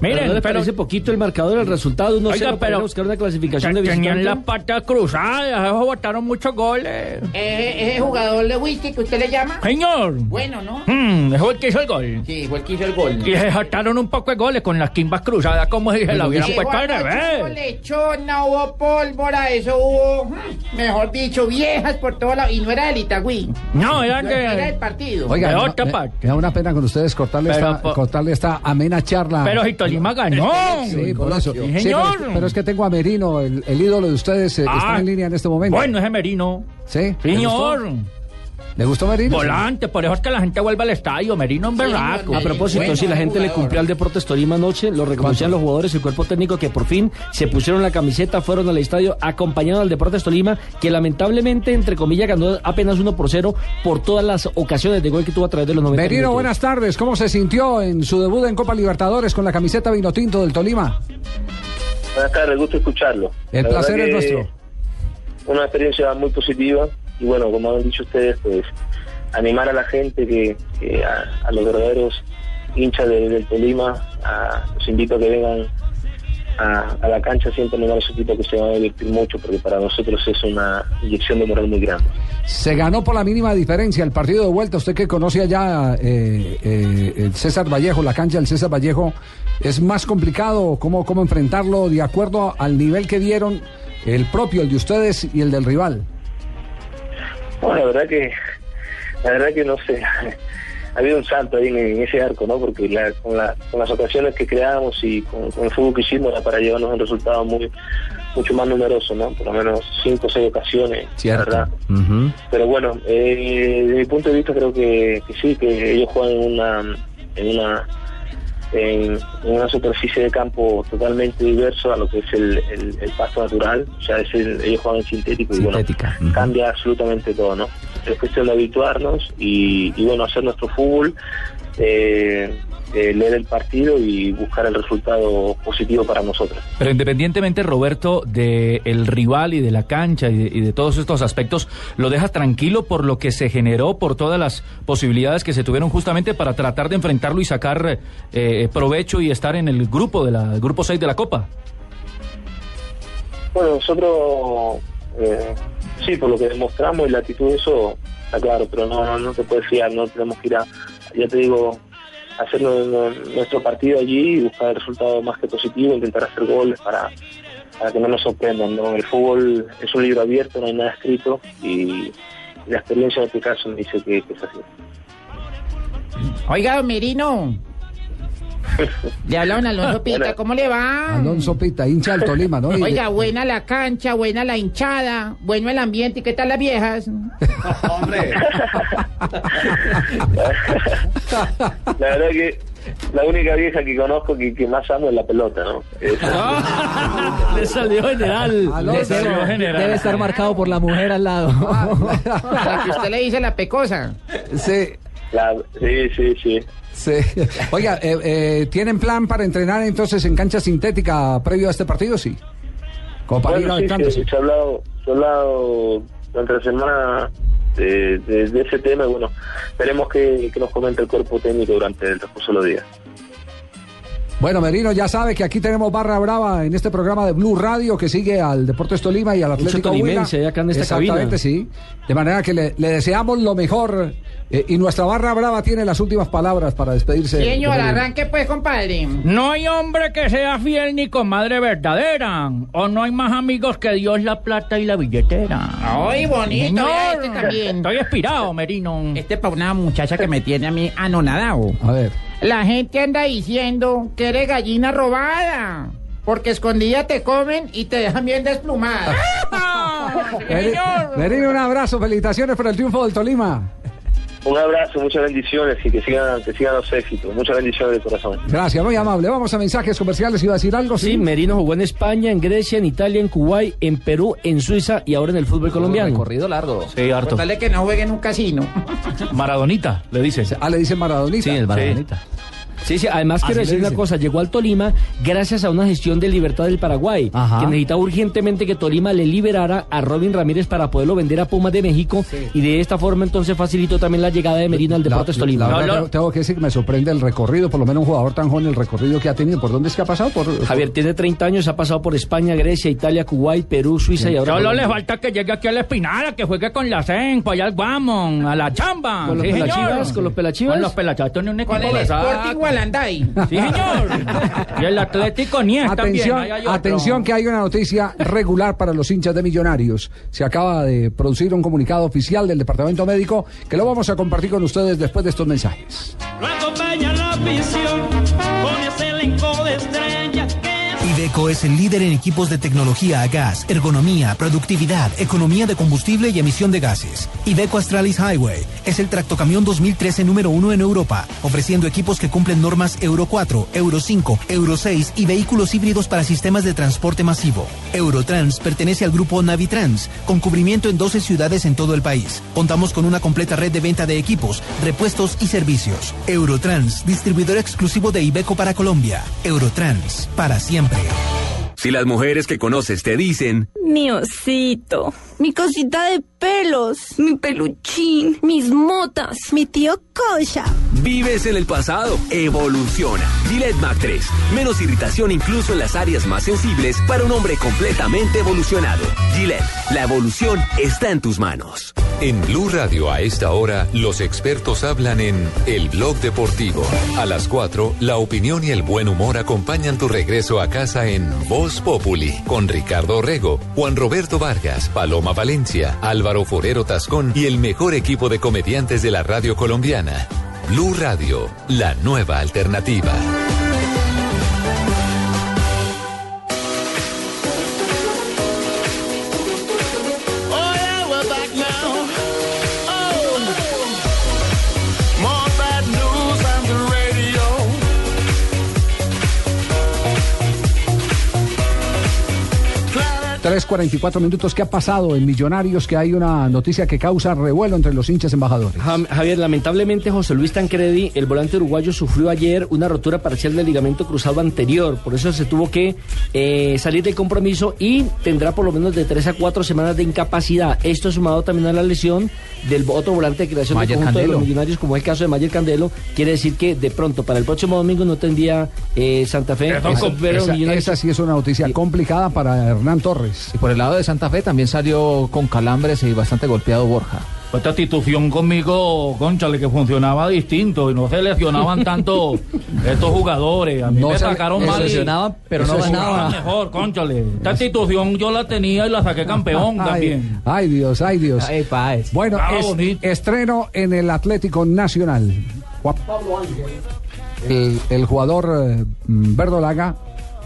Miren, Miren, ¿no pero parece poquito el marcador, el resultado 1-0 Oiga, pero- a buscar una clasificación de tenían visitante? las patas cruzadas, esos botaron muchos goles. Ese, ese jugador de whisky que usted le llama. Señor. Bueno, ¿no? Mm, es el que hizo el gol. Sí, fue el que hizo el gol. Y se saltaron un poco de goles con las quimbas cruzadas, como si se la hubieran puesto al anoche, Hubo revés. lechona, hubo pólvora, eso hubo, mm, mejor dicho, viejas por todo lado. Y no era del Itagüí. No, eran de- Era del partido. Oiga, De otra me, parte. me da una pena con ustedes cortarle, Pero esta, po- cortarle esta amena charla. Pero si Tolima ganó. Sí, por eso. Sí, Sí, pero, señor. es, pero es que tengo a Merino, el, el ídolo de ustedes, eh, Ah, está en línea en este momento. Bueno, ese Merino. ¿Sí? ¿Le Señor. ¿Le gustó Merino? Volante, por eso es que la gente vuelve al estadio. Merino en berraco. A propósito, si la gente le cumplió al Deportes Tolima anoche, lo reconocían los jugadores y el cuerpo técnico que por fin se pusieron la camiseta, fueron al estadio, acompañaron al Deportes Tolima, que lamentablemente, entre comillas, ganó apenas 1 por 0 por todas las ocasiones de gol que tuvo a través de los 90 Merino, minutos. buenas tardes. ¿Cómo se sintió en su debut en Copa Libertadores con la camiseta vino tinto del Tolima? Buenas tardes, gusto escucharlo. El La placer es nuestro. Una experiencia muy positiva y bueno, como han dicho ustedes, pues animar a la gente que, que a, los verdaderos hinchas de- del Tolima, los invito a que vengan a, la cancha siempre animar a su equipo que se van a divertir mucho porque para nosotros es una inyección de moral muy grande. Se ganó por la mínima diferencia el partido de vuelta. Usted que conoce allá eh, eh, el César Vallejo, la cancha del César Vallejo, ¿es más complicado cómo, cómo enfrentarlo de acuerdo al nivel que dieron el propio, el de ustedes y el del rival? Bueno, la verdad que, la verdad que no sé. había un salto ahí en, en ese arco, ¿no? Porque la- con, la- con las ocasiones que creábamos y con, con el fútbol que hicimos era para llevarnos un resultado muy mucho más numeroso, ¿no? Por lo menos cinco o seis ocasiones, la verdad. Pero bueno, eh, desde mi punto de vista creo que, que sí, que ellos juegan en una en una en, en una superficie de campo totalmente diverso a lo que es el, el, el pasto natural, o sea, es el- ellos juegan en sintético y bueno, cambia absolutamente todo, ¿no? Es cuestión de habituarnos y, y bueno, hacer nuestro fútbol, eh, eh, leer el partido y buscar el resultado positivo para nosotros. Pero independientemente, Roberto, de el rival y de la cancha y de, y de todos estos aspectos, ¿lo dejas tranquilo por lo que se generó, por todas las posibilidades que se tuvieron justamente para tratar de enfrentarlo y sacar eh, provecho y estar en el grupo de la el grupo 6 de la Copa? Bueno, nosotros, eh, sí, por lo que demostramos y la actitud, eso está claro, pero no, no, no te puedes fiar, no tenemos que ir a, ya te digo, hacer nu- nu- nuestro partido allí y buscar el resultado más que positivo, intentar hacer goles para, para que no nos sorprendan. El fútbol es un libro abierto, no hay nada escrito y la experiencia en este caso me dice que, que es así. Oiga, Merino. Le hablaron a Alonso Pita, ¿cómo le va? Alonso Pita, hincha del Tolima, ¿no? Oiga, buena la cancha, buena la hinchada, bueno el ambiente, ¿y qué tal las viejas? Hombre. La verdad que la única vieja que conozco que, que más amo es la pelota, ¿no? Es- Le salió general. Alonso. Le salió general. Debe estar marcado por la mujer al lado. La que usted le dice la pecosa. Sí. La- sí, sí, sí. Sí. Oiga, eh, eh, ¿tienen plan para entrenar entonces en cancha sintética previo a este partido? Sí. Como para ir Bueno, sí, adaptándose. se, se ha hablado, se ha hablado durante la semana de, de- de ese tema y bueno, esperemos que, que nos comente el cuerpo técnico durante el transcurso de los días. Bueno, Merino ya sabe que aquí tenemos barra brava en este programa de Blue Radio que sigue al Deportes Tolima y al Mucho Atlético Huila. tolimense hay acá en esta Exactamente, cabina. sí. De manera que le, le deseamos lo mejor eh, y nuestra barra brava tiene las últimas palabras para despedirse. Señor, de arranque pues, compadre. No hay hombre que sea fiel ni con madre verdadera. O no hay más amigos que Dios, la plata y la billetera. Ay, bonito, Señor, este también. Estoy inspirado, Merino. Este para una muchacha que me tiene a mí anonadado. A ver. La gente anda diciendo que eres gallina robada. Porque escondida te comen y te dejan bien desplumada. Meri- Merino, un abrazo, felicitaciones por el triunfo del Tolima. Un abrazo, muchas bendiciones y que sigan, que sigan los éxitos. Muchas bendiciones de corazón. Gracias, muy amable. Vamos a mensajes comerciales. ¿Iba a decir algo? Sí, Merino jugó en España, en Grecia, en Italia, en Kuwait, en Perú, en Suiza y ahora en el fútbol colombiano. Recorrido largo. Sí, harto. Dale que no juegue en un casino. Maradonita, le dice. Ah, le dicen Maradonita. Sí, el Maradonita. Sí, sí, además quiero decir una cosa, llegó al Tolima gracias a una gestión de libertad del Paraguay, Ajá. que necesitaba urgentemente que Tolima le liberara a Robin Ramírez para poderlo vender a Pumas de México y de esta forma entonces facilitó también la llegada de Merino al La- Deportes la Tolima. verdad, No, no, tengo- que decir que me sorprende el recorrido, por lo menos un jugador tan joven, el recorrido que ha tenido. ¿Por dónde es que ha pasado? Por, Javier tiene 30 años, ha pasado por España, Grecia, Italia, Kuwait, Perú, Suiza y ahora... Solo le falta que llegue aquí a la espinada, que juegue con la CEN, para allá al Guamón, a la chamba. ¿Con los Sí, señor. pelachivas? ¿Con los pelachivas? Con los pelachivas, tiene un equipo Walanday. Sí, señor. y el Atlético Nies Atención, también. hay atención que hay una noticia regular para los hinchas de Millonarios. Se acaba de producir un comunicado oficial del Departamento Médico que lo vamos a compartir con ustedes después de estos mensajes. Lo acompaña la visión con ese Es el líder en equipos de tecnología a gas, ergonomía, productividad, economía de combustible y emisión de gases. Iveco Astralis Highway es el tractocamión 2013 número uno en Europa, ofreciendo equipos que cumplen normas Euro 4, Euro 5, Euro 6 y vehículos híbridos para sistemas de transporte masivo. Eurotrans pertenece al grupo Navitrans, con cubrimiento en 12 ciudades en todo el país. Contamos con una completa red de venta de equipos, repuestos y servicios. Eurotrans, distribuidor exclusivo de Iveco para Colombia. Eurotrans, para siempre. Si las mujeres que conoces te dicen, Mi osito, mi cosita de pelos, mi peluchín, mis motas, mi tío Kosha. vives en el pasado, evoluciona. Gillette Mac 3. Menos irritación incluso en las áreas más sensibles para un hombre completamente evolucionado. Gillette, la evolución está en tus manos. En Blue Radio a esta hora, los expertos hablan en El Blog Deportivo. A las 4, la opinión y el buen humor acompañan tu regreso a casa en Voz Populi, con Ricardo Rego, Juan Roberto Vargas, Paloma Valencia, Álvaro Forero Tascón y el mejor equipo de comediantes de la radio colombiana. Blue Radio, la nueva alternativa. 3.44 minutos. ¿Qué ha pasado en Millonarios? Que hay una noticia que causa revuelo entre los hinchas embajadores. Javier, lamentablemente José Luis Tancredi, el volante uruguayo, sufrió ayer una rotura parcial del ligamento cruzado anterior. Por eso se tuvo que eh, salir del compromiso y tendrá por lo menos de tres a cuatro semanas de incapacidad. Esto sumado también a la lesión del otro volante de creación Mayer del conjunto de los millonarios, como es el caso de Mayer Candelo. Quiere decir que de pronto para el próximo domingo no tendría eh, Santa Fe. Esa, pero esa- Millonarios- esa sí es una noticia complicada para Hernán Torres. Y por el lado de Santa Fe también salió con calambres y bastante golpeado Borja. Esta institución conmigo, conchale, que funcionaba distinto y no se lesionaban tanto estos jugadores. A mí No me se- sacaron mal. lesionaban, pero no ganaban. mejor, conchale. Esta institución yo la tenía y la saqué campeón Ay, también. Ay, Dios, ay, Dios. Bueno, es- bonito. estreno en el Atlético Nacional. Juan- El, el jugador eh, verdolaga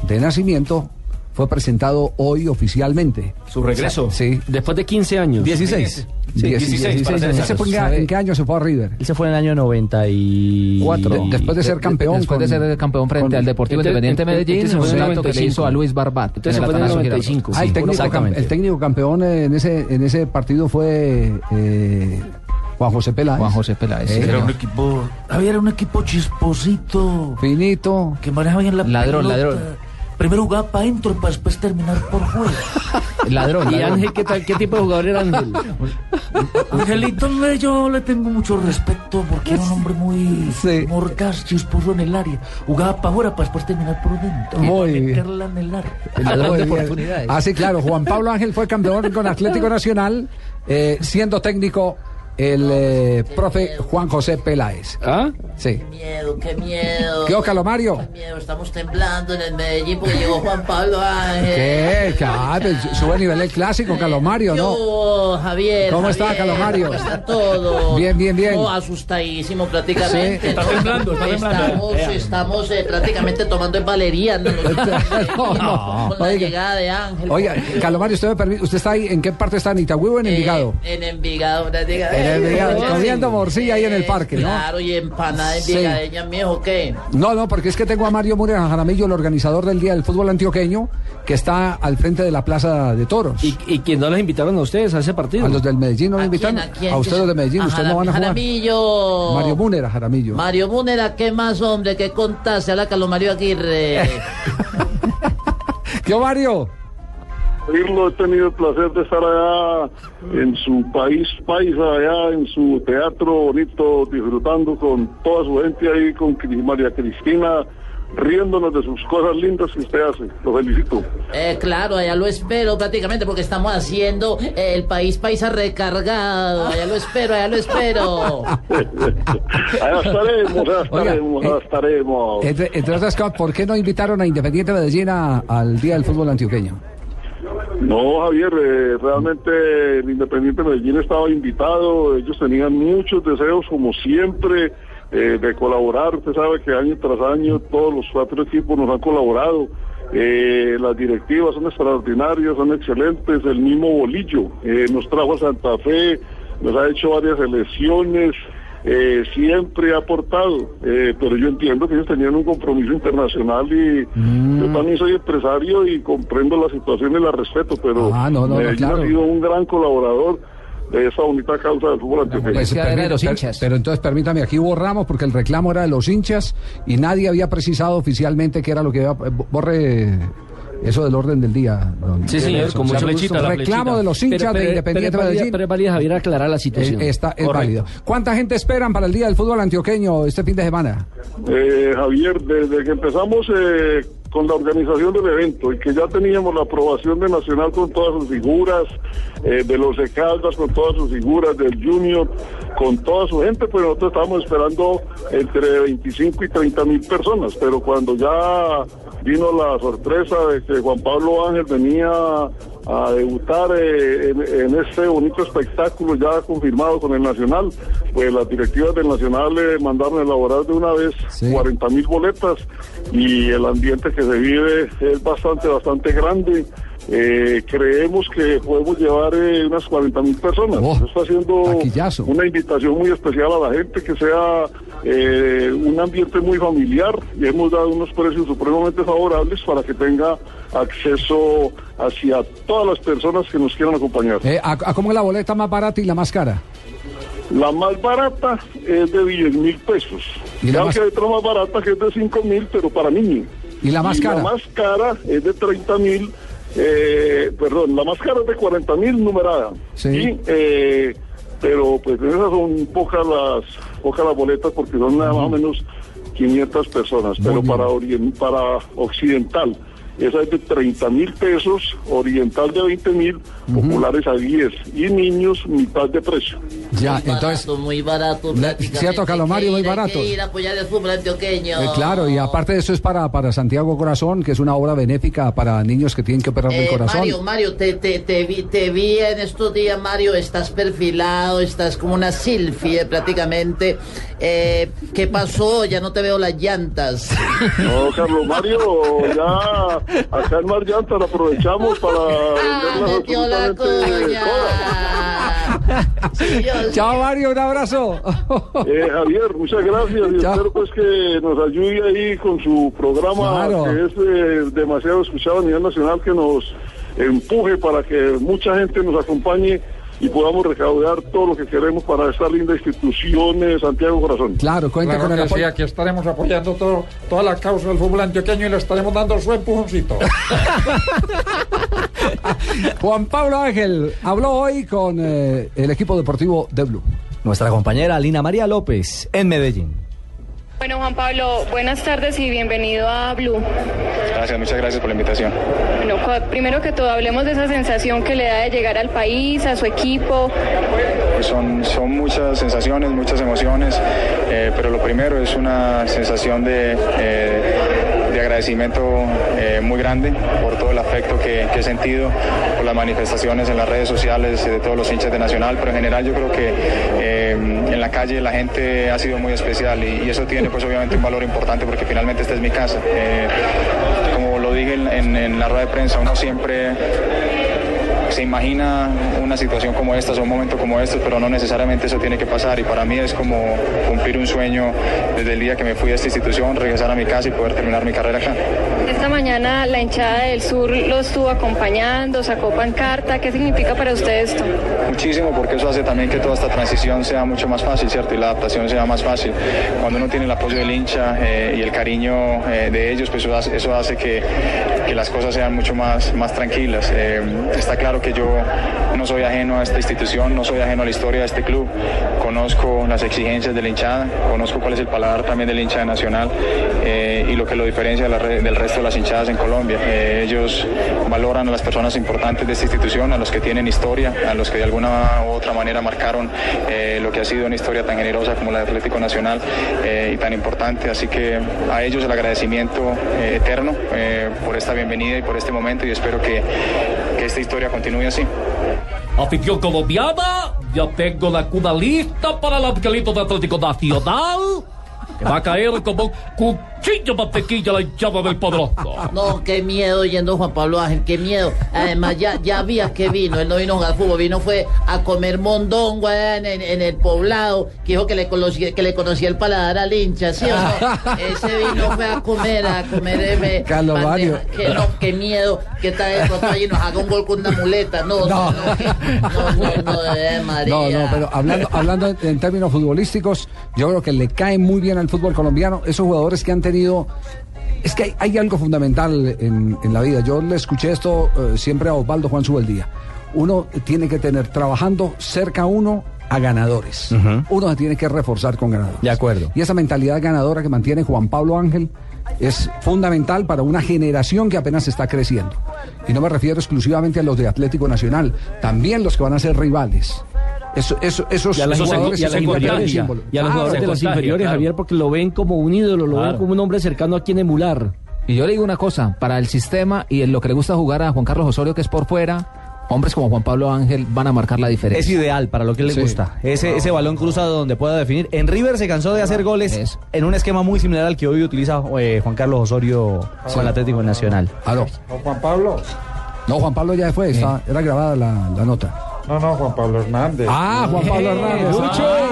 de nacimiento fue presentado hoy oficialmente. Su regreso. Sí. Después de 15 años. 16. Sí, 16, para ser ¿Ese exactos. fue en, qué- en qué año se fue a River? Él se fue en el año 94. De- después de ser campeón. Después de con- ser campeón frente con- al Deportivo Entonces- Independiente Medellín, entonces un fue en el salto que le 95. hizo a Luis Barbat. Entonces en fue en el Atanasio Girardot. 95, Ah, el técnico, Exactamente. el técnico campeón en ese, en ese partido fue eh, Juan José Peláez. Juan José Peláez, sí, Eh, señor. equipo, había un equipo chisposito. Finito. Que manejaba bien la Ladrón, pelota. ladrón. Primero jugaba para adentro para después terminar por fuera. Ladrón, ¿Y ladrón. Ángel qué, tal, qué tipo de jugador era Ángel? Angelito, yo le tengo mucho respeto porque era un hombre muy morcaz, chisposo en el área. Jugaba para afuera para después terminar por dentro. Muy bien. meterla en el área. Muy bien. Ah, sí, claro. Juan Pablo Ángel fue campeón con Atlético Nacional, eh, siendo técnico el eh, profe Juan José Peláez. ¿Ah? Sí. miedo, qué miedo. ¿Qué, Calomario? Qué miedo, estamos temblando en el Medellín porque llegó Juan Pablo Ángel. ¿Qué? Claro, sube a nivel el clásico, Calomario, ¿no? Yo, Javier. ¿Cómo está, Calomario? ¿Cómo está todo? Bien, bien, bien. No, asustadísimo prácticamente. Sí. Está ¿no? temblando, está temblando. Estamos, estamos eh, prácticamente tomando en valeriana. No, no. Con la Oiga. llegada de Ángel. Oiga, Calomario, usted me permite, ¿usted está ahí? ¿En qué parte está? ¿En Itagüí o en Envigado? En Envigado, prácticamente. En Envigado, comiendo morcilla ahí en el parque, ¿no? Claro, y empanada Sí. envigadeña, mijo, ¿qué? No, no, porque es que tengo a Mario Múnera Jaramillo, el organizador del Día del Fútbol Antioqueño, que está al frente de la Plaza de Toros. ¿Y, y quién no los invitaron a ustedes a ese partido? A los del Medellín no lo ¿A invitan. quién, a quién? A ustedes los de Medellín, A ustedes no van a jugar. Jaramillo. Mario Múnera Jaramillo. Mario Múnera, ¿qué más, hombre? ¿Qué contaste a la Calomario Aguirre? ¿Qué Mario? Oírlo, he tenido el placer de estar allá en su país paisa, allá en su teatro bonito, disfrutando con toda su gente ahí, con María Cristina, riéndonos de sus cosas lindas que usted hace. Lo felicito. Eh, claro, allá lo espero prácticamente porque estamos haciendo eh, el país paisa recargado. Allá lo espero, allá lo espero. allá estaremos, allá estaremos, eh, allá estaremos. Entre, entre otras cosas, ¿por qué no invitaron a Independiente Medellín a- al Día del Fútbol Antioqueño? No, Javier, eh, realmente el Independiente Medellín estaba invitado, ellos tenían muchos deseos, como siempre, eh, de colaborar. Usted sabe que año tras año todos los cuatro equipos nos han colaborado. Eh, las directivas son extraordinarias, son excelentes. El mismo Bolillo nos trajo a Santa Fe, nos ha hecho varias elecciones. Eh, siempre ha aportado, eh, pero yo entiendo que ellos tenían un compromiso internacional y yo también soy empresario y comprendo la situación y la respeto, pero Ah, no, no, no, Medellín claro. ha sido un gran colaborador de esa bonita causa del fútbol antioqueño. Pues, permí- per- Pero entonces permítame, aquí borramos porque el reclamo era de los hinchas y nadie había precisado oficialmente qué era lo que iba. eh, Borre eso del orden del día. don Sí, señor, con mucho gusto. reclamo de los hinchas Pero- pero- de Independiente pero Medellín. Pero es válida, Javier, aclarar la situación. eh, está, es Correcto. válido. ¿Cuánta gente esperan para el Día del Fútbol Antioqueño este fin de semana? Eh, Javier, desde que empezamos eh, con la organización del evento y que ya teníamos la aprobación de Nacional con todas sus figuras, eh, de los de Caldas con todas sus figuras, del Junior con toda su gente, pues nosotros estábamos esperando entre 25 y 30 mil personas, pero cuando ya vino la sorpresa de que Juan Pablo Ángel venía a debutar eh, en, en este bonito espectáculo ya confirmado con el Nacional. Pues las directivas del Nacional le mandaron a elaborar de una vez 40 mil boletas y el ambiente que se vive es bastante, bastante grande. Eh, creemos que podemos llevar eh, unas 40 mil personas. Eso está haciendo una invitación muy especial a la gente, que sea eh, un ambiente muy familiar y hemos dado unos precios supremamente favorables para que tenga acceso hacia todas las personas que nos quieran acompañar. Eh, ¿a, a cómo es la boleta más barata y la más cara? La más barata es de 10 mil pesos. ¿Y la más- que hay otra más barata que es de 5 mil, pero para niños. ¿Y la más cara? La más cara es de 30 mil, eh, perdón, la más cara es de 40 mil numerada. Sí. Y, eh, pero pues esas son pocas las, pocas las boletas porque son nada más o menos 500 personas. pero para, para occidental. Esa es de 30 mil pesos, oriental de 20 mil, populares a 10 y niños mitad de precio. Ya, Muy entonces, barato, muy barato. cierto, Calomario, muy barato. ir a apoyar el fútbol antioqueño. eh, claro, y aparte de eso es para, para Santiago Corazón, que es una obra benéfica para niños que tienen que operar del Eh, corazón. Mario, Mario, te, te, te, vi, te vi en estos días, Mario, estás perfilado, estás como una silfie prácticamente. Eh, ¿Qué pasó? Ya no te veo las llantas. No, Carlos Mario, ya acá en Mar Llantas aprovechamos para venderlas metió la absolutamente Chao, Mario, un abrazo. Eh, Javier, muchas gracias. Y espero pues que nos ayude ahí con su programa Claro. que es eh, demasiado escuchado a nivel nacional, que nos empuje para que mucha gente nos acompañe y podamos recaudar todo lo que queremos para esta linda institución eh, Santiago Corazón. Claro, cuenta Claro con el sí, apoyo. aquí estaremos apoyando todo, toda la causa del fútbol antioqueño y le estaremos dando su empujoncito. Juan Pablo Ángel habló hoy con eh, el equipo deportivo de Blue. Nuestra compañera Lina María López en Medellín. Bueno, Juan Pablo, buenas tardes y bienvenido a Blue. Gracias, muchas gracias por la invitación. Bueno, primero que todo, hablemos de esa sensación que le da de llegar al país, a su equipo. Pues son, son muchas sensaciones, muchas emociones, eh, pero lo primero es una sensación de, eh, de agradecimiento eh, muy grande por todo el afecto que, he sentido, por las manifestaciones en las redes sociales de todos los hinchas de Nacional, pero en general yo creo que eh, en la calle la gente ha sido muy especial y, eso tiene pues obviamente un valor importante porque finalmente esta es mi casa. Eh, como lo dije en- en la rueda de prensa, uno siempre se imagina una situación como esta un momento como este, pero no necesariamente eso tiene que pasar. Y para mí es como cumplir un sueño desde el día que me fui a esta institución, regresar a mi casa y poder terminar mi carrera acá. Esta mañana la hinchada del sur lo estuvo acompañando, sacó pancarta. ¿Qué significa para usted esto? Muchísimo, porque eso hace también que toda esta transición sea mucho más fácil, ¿cierto? Y la adaptación sea más fácil. Cuando uno tiene el apoyo del hincha eh, y el cariño eh, de ellos, pues eso hace, que, que las cosas sean mucho más, más tranquilas. Eh, está claro que yo no soy ajeno a esta institución, no soy ajeno a la historia de este club. Conozco las exigencias de la hinchada, conozco cuál es el paladar también del hincha de Nacional y lo que lo diferencia del resto de las hinchadas en Colombia. Ellos valoran a las personas importantes de esta institución, a los que tienen historia, a los que de alguna u otra manera marcaron eh, lo que ha sido una historia tan generosa como la de Atlético Nacional eh, y tan importante. Así que a ellos el agradecimiento eh, eterno eh, por esta bienvenida y por este momento y espero que, que esta historia continúe así. Afición colombiana, ya tengo la cuna lista para el angelito de Atlético Nacional. Que va a caer como un cuchillo mantequilla la hinchada del poderoso. No, qué miedo yendo Juan Pablo Ángel, qué miedo. Además, ya, ya vi a qué vino. Él no vino a jugar fútbol, vino fue a comer mondongo allá en, en- en el poblado, que dijo que le, conocía, que le conocía el paladar al hincha, ¿sí o no? Ese vino fue a comer, a comer. eh, Carlos. Mario. Que no, qué miedo, que está de pronto allí nos haga un gol con una muleta. No, no, no, no, no, no, eh, María. No, no, pero hablando, hablando en, en términos futbolísticos, yo creo que le cae muy bien al fútbol colombiano esos jugadores que han tenido. Es que hay, hay algo fundamental en, en la vida. Yo le escuché esto eh, siempre a Osvaldo Juan Subeldía. Uno tiene que tener trabajando cerca a uno a ganadores. Uno se tiene que reforzar con ganadores. De acuerdo. Y esa mentalidad ganadora que mantiene Juan Pablo Ángel es fundamental para una generación que apenas está creciendo. Y no me refiero exclusivamente a los de Atlético Nacional, también los que van a ser rivales. Eso, eso, esos Y a, jugadores y a las se símbolo. y a los jugadores de se las contagia, inferiores, claro. Javier, porque lo ven como un ídolo, lo ven como un hombre cercano a quien emular. Y yo le digo una cosa, para el sistema y en lo que le gusta jugar a Juan Carlos Osorio, que es por fuera, hombres como Juan Pablo Ángel van a marcar la diferencia. Es ideal para lo que le Sí. gusta. Ese, ese balón cruzado donde pueda definir. En River se cansó de hacer goles en un esquema muy similar al que hoy utiliza eh, Juan Carlos Osorio con el Atlético Nacional. Aló. ¿No, Juan Pablo? No, Juan Pablo ya fue, está- era grabada la, la nota. No, no, Juan Pablo Hernández. Ah, Juan Pablo Hernández. Lucho.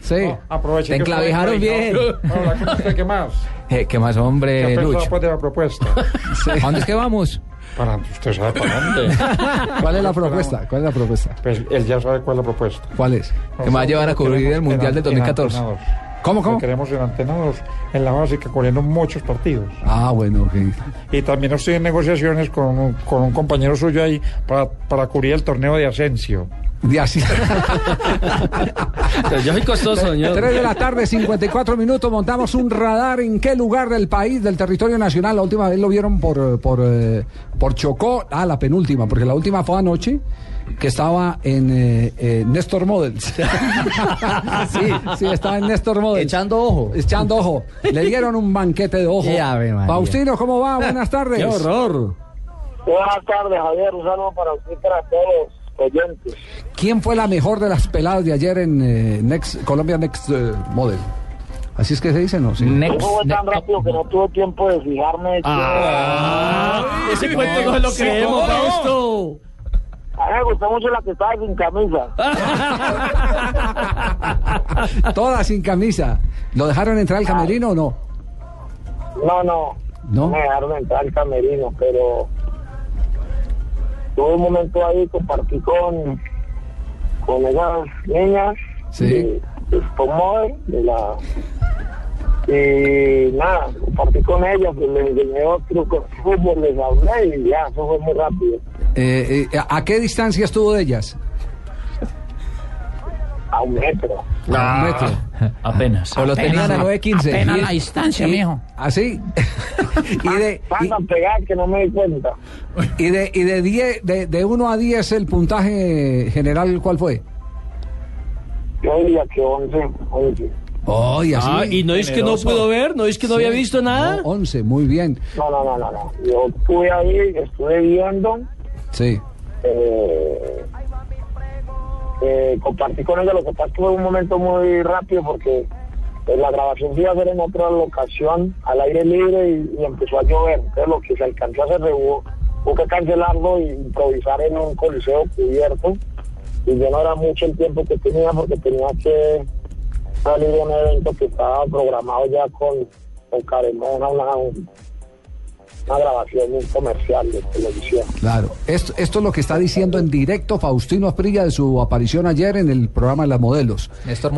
Sí. Aproveche Te rey, bien. ¿no? Hola, ¿cómo está? ¿Qué más? Eh, ¿Qué más, ¿Qué hombre, pensado Lucho? después de la propuesta? ¿A dónde es que vamos? Para, usted sabe para dónde. ¿Cuál es la propuesta? ¿Cuál es la propuesta? Pues él ya sabe cuál es la propuesta. ¿Cuál es? Que me va a llevar a cubrir el Mundial del 2014. ¿Cómo, cómo? Queremos en Antenados, en la básica, corriendo muchos partidos. Ah, bueno, ok. Y también estoy en negociaciones con un, con un compañero suyo ahí para, para cubrir el torneo de Asensio. De así. Yo soy costoso, señor. 3 de la tarde, 54 minutos. Montamos un radar en qué lugar del país, del territorio nacional. La última vez lo vieron por, por, eh, por Chocó. Ah, la penúltima, porque la última fue anoche, que estaba en eh, eh, Néstor Models. sí, sí, estaba en Néstor Models. Echando ojo. Echando ojo. Le dieron un banquete de ojo. Faustino, ¿cómo va? Buenas tardes. ¡Qué horror! Buenas tardes, Javier. Un saludo para usted y para todos los oyentes. ¿Quién fue la mejor de las peladas de ayer en eh, Next, Colombia Next eh, Model? Así es que se dice, ¿no? Sí. Eso fue tan rápido que no tuve tiempo de fijarme. Ah, ese cuento no se lo creemos, Fausto. A mí me gustó mucho la que estaba sin camisa. Todas sin camisa. ¿Lo dejaron entrar al camerino o no? No, no. ¿No? me dejaron entrar al camerino, pero tuve un momento ahí, compartí con, con esas niñas Sí. de, de de la y nada, compartí con ellas, pues, les enseñé trucos de fútbol, les hablé y ya, eso fue muy rápido. Eh, eh, ¿A qué distancia estuvo de ellas? A un metro. A un metro. Apenas. O lo tenían a 9.15. Apenas la distancia, y- mijo. ¿Así? y de, Van a pegar que no me di cuenta. y, de, y de, 10, de, de 1 a 10 el puntaje general, ¿cuál fue? Yo diría que 11, 11. Así. Ah, y no es que no pudo ver, no es que no había visto nada. No, 11, muy bien. No, no, no, no, no. Yo estuve ahí, estuve viendo, Sí. eh, eh, compartí con ella, lo que pasa es que fue un momento muy rápido porque eh, la grabación se iba a hacer en otra locación, al aire libre, y, y empezó a llover. Entonces lo que se alcanzó a hacer fue, hubo, hubo que cancelarlo e improvisar en un coliseo cubierto. Y yo no era mucho el tiempo que tenía porque tenía que salir de un evento que estaba programado ya con, con Caremona, una, una grabación un comercial de televisión. Claro, esto, esto es lo que está diciendo en directo Faustino Asprilla de su aparición ayer en el programa de las modelos.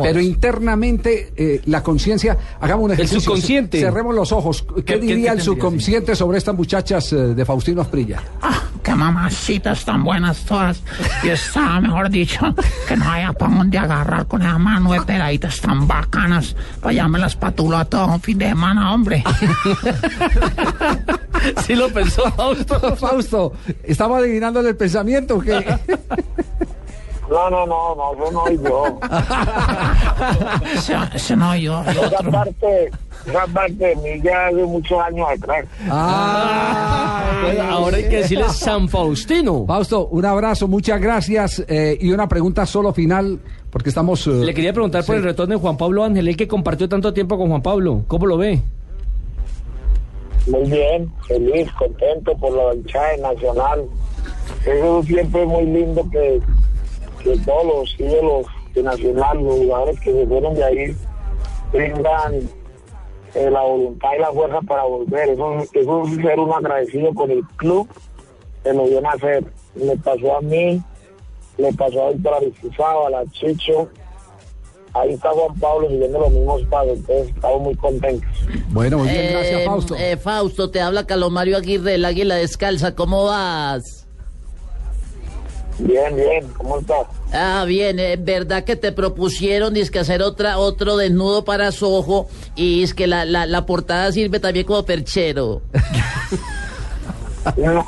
Pero internamente, eh, la conciencia, hagamos un ejercicio. subconsciente. Cerremos los ojos. ¿Qué, ¿Qué- qué- diría qué el subconsciente sobre estas muchachas eh, de Faustino Asprilla? Ah, qué mamacitas tan buenas todas. Y estaba, mejor dicho, que no haya para dónde agarrar con esa mano de peladitas tan bacanas. Me las patulo a todo un fin de semana, hombre. Sí lo pensó Fausto. Fausto, ¿estaba adivinándole el pensamiento o qué? No, no, no, no, eso no soy yo. Ese, ese no yo, el Esa parte, esa parte de mí ya hace muchos años atrás. Pues ahora hay que decirle San Faustino. Fausto, un abrazo, muchas gracias. eh, y una pregunta solo final, porque estamos... eh, Le quería preguntar por sí. el retorno de Juan Pablo Ángel, él que compartió tanto tiempo con Juan Pablo. ¿Cómo lo ve? Muy bien, feliz, contento por la hinchada Nacional. Eso siempre es muy lindo que, que todos los ídolos de Nacional, los jugadores que se fueron de ahí, tengan eh, la voluntad y la fuerza para volver. Eso, eso es ser un agradecido con el club que lo vio nacer. Me pasó a mí, le pasó a Víctor Aristizábal, a Chicho. Ahí está Juan Pablo siguiendo los mismos pasos, entonces estamos muy contentos. Bueno, muy bien, gracias Eh, Fausto. eh, Fausto, te habla Calomario Aguirre, el águila descalza. ¿Cómo vas? Bien, bien, ¿cómo estás? Ah, bien, es verdad que te propusieron que hacer otra, otro desnudo para Sojo y es que la, la, la portada sirve también como perchero. No.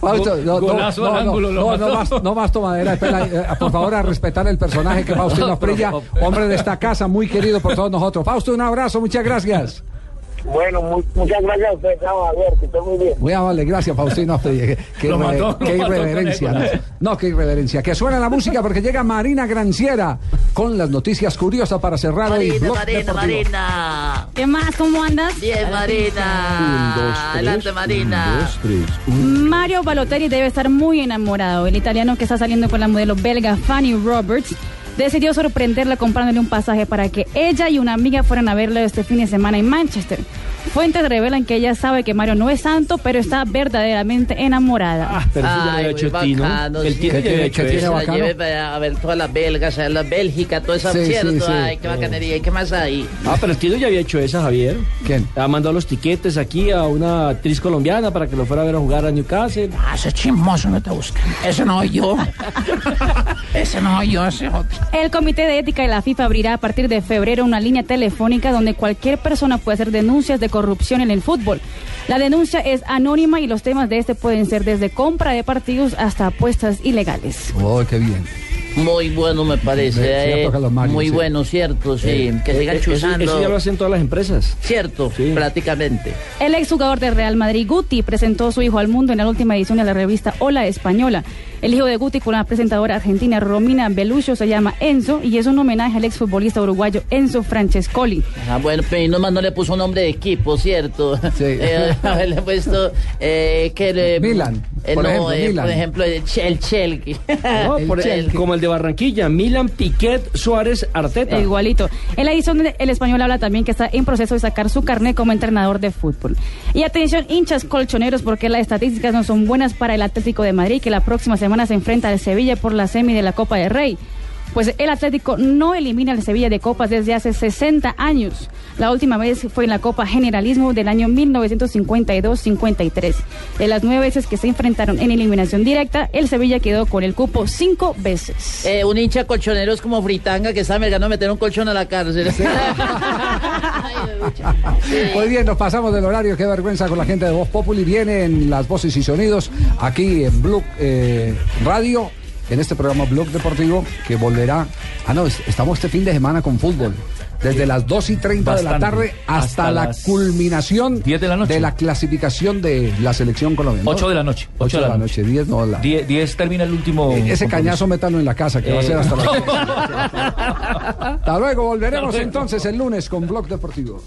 Fausto, no, no, al no, no, ángulo, lo no, no mató. más, no más tomadera. espera, eh, por favor, a respetar el personaje que Faustino Prilla, hombre de esta casa, muy querido por todos nosotros. Fausto, un abrazo, muchas gracias. Bueno, mu- muchas gracias a usted, chao, que esté muy bien. Muy amable, gracias Faustino qué Lo mató, lo qué mató con irreverencia. ¿no? No, qué irreverencia. Que suena la música porque llega Marina Granciera con las noticias curiosas para cerrar el Marina, blog Marina, deportivo. Marina. ¿Qué más? ¿Cómo andas? Bien, Marina. Adelante, Marina. Mario Balotelli debe estar muy enamorado. El italiano que está saliendo con la modelo belga Fanny Roberts decidió sorprenderla comprándole un pasaje para que ella y una amiga fueran a verlo este fin de semana en Manchester. Fuentes revelan que ella sabe que Mario no es santo, pero está verdaderamente enamorada. pero eso ya lo había hecho Tino. El sí. Tino ya había hecho eso. la lleve para a ver todas las belgas, a la Bélgica, toda esa Sí, cierto. sí, sí. Ay, qué bacanería. ¿Y qué más hay? Ah, pero el Tino ya había hecho esa, Javier. ¿Quién? Ha mandado los tiquetes aquí a una actriz colombiana para que lo fuera a ver a jugar a Newcastle. Ah, ese chismoso no te busca. Ese no soy yo. ese no soy yo, ese otro. El Comité de Ética de la FIFA abrirá a partir de febrero una línea telefónica donde cualquier persona puede hacer denuncias de corrupción en el fútbol. La denuncia es anónima y los temas de este pueden ser desde compra de partidos hasta apuestas ilegales. Oh, qué bien. Muy bueno me parece. Sí, eh, muy sí. bueno, cierto, sí. Eh, que eh, sigan eh, eso- chuzando. Eso ya lo hacen todas las empresas. Cierto, prácticamente. El exjugador de Real Madrid, Guti, presentó a su hijo al mundo en la última edición de la revista Hola Española. El hijo de Guti con la presentadora argentina Romina Belucho se llama Enzo y es un homenaje al exfutbolista uruguayo Enzo Francescoli. Ah, bueno, pero y nomás no le puso nombre de equipo, ¿cierto? Sí. le he puesto eh, que le... Milan, eh, por no, ejemplo, eh, Milan. por ejemplo, el, Che- el Chelky. No, por- Chelsea. como el de Barranquilla, Milan, Piquet, Suárez, Arteta. Igualito. En la El Español habla también que está en proceso de sacar su carnet como entrenador de fútbol. Y atención, hinchas colchoneros, porque las estadísticas no son buenas para el Atlético de Madrid, que la próxima semana se enfrenta al Sevilla por la semi de la Copa del Rey. Pues el Atlético no elimina al Sevilla de Copas desde hace 60 años. La última vez fue en la Copa Generalismo del año 1952-53. De las nueve veces que se enfrentaron en eliminación directa, el Sevilla quedó con el cupo cinco veces. Eh, un hincha colchonero es como Fritanga que está mergando a meter un colchón a la cárcel. Muy bien, nos pasamos del horario. Qué vergüenza con la gente de Voz Populi. Vienen las voces y sonidos aquí en Blue eh, Radio, en este programa Blog Deportivo, que volverá. Ah, no, es- estamos este fin de semana con fútbol. Desde las 2 y 30 de la Bastante. tarde hasta, Hasta la culminación de la, clasificación de la selección colombiana. 8 de la noche. 8 de la noche, 10 no. La... 10, 10 termina el último. Ese compromiso. cañazo métalo en la casa, que va a ser Eh, hasta las Hasta luego, volveremos entonces el lunes con Blog Deportivo.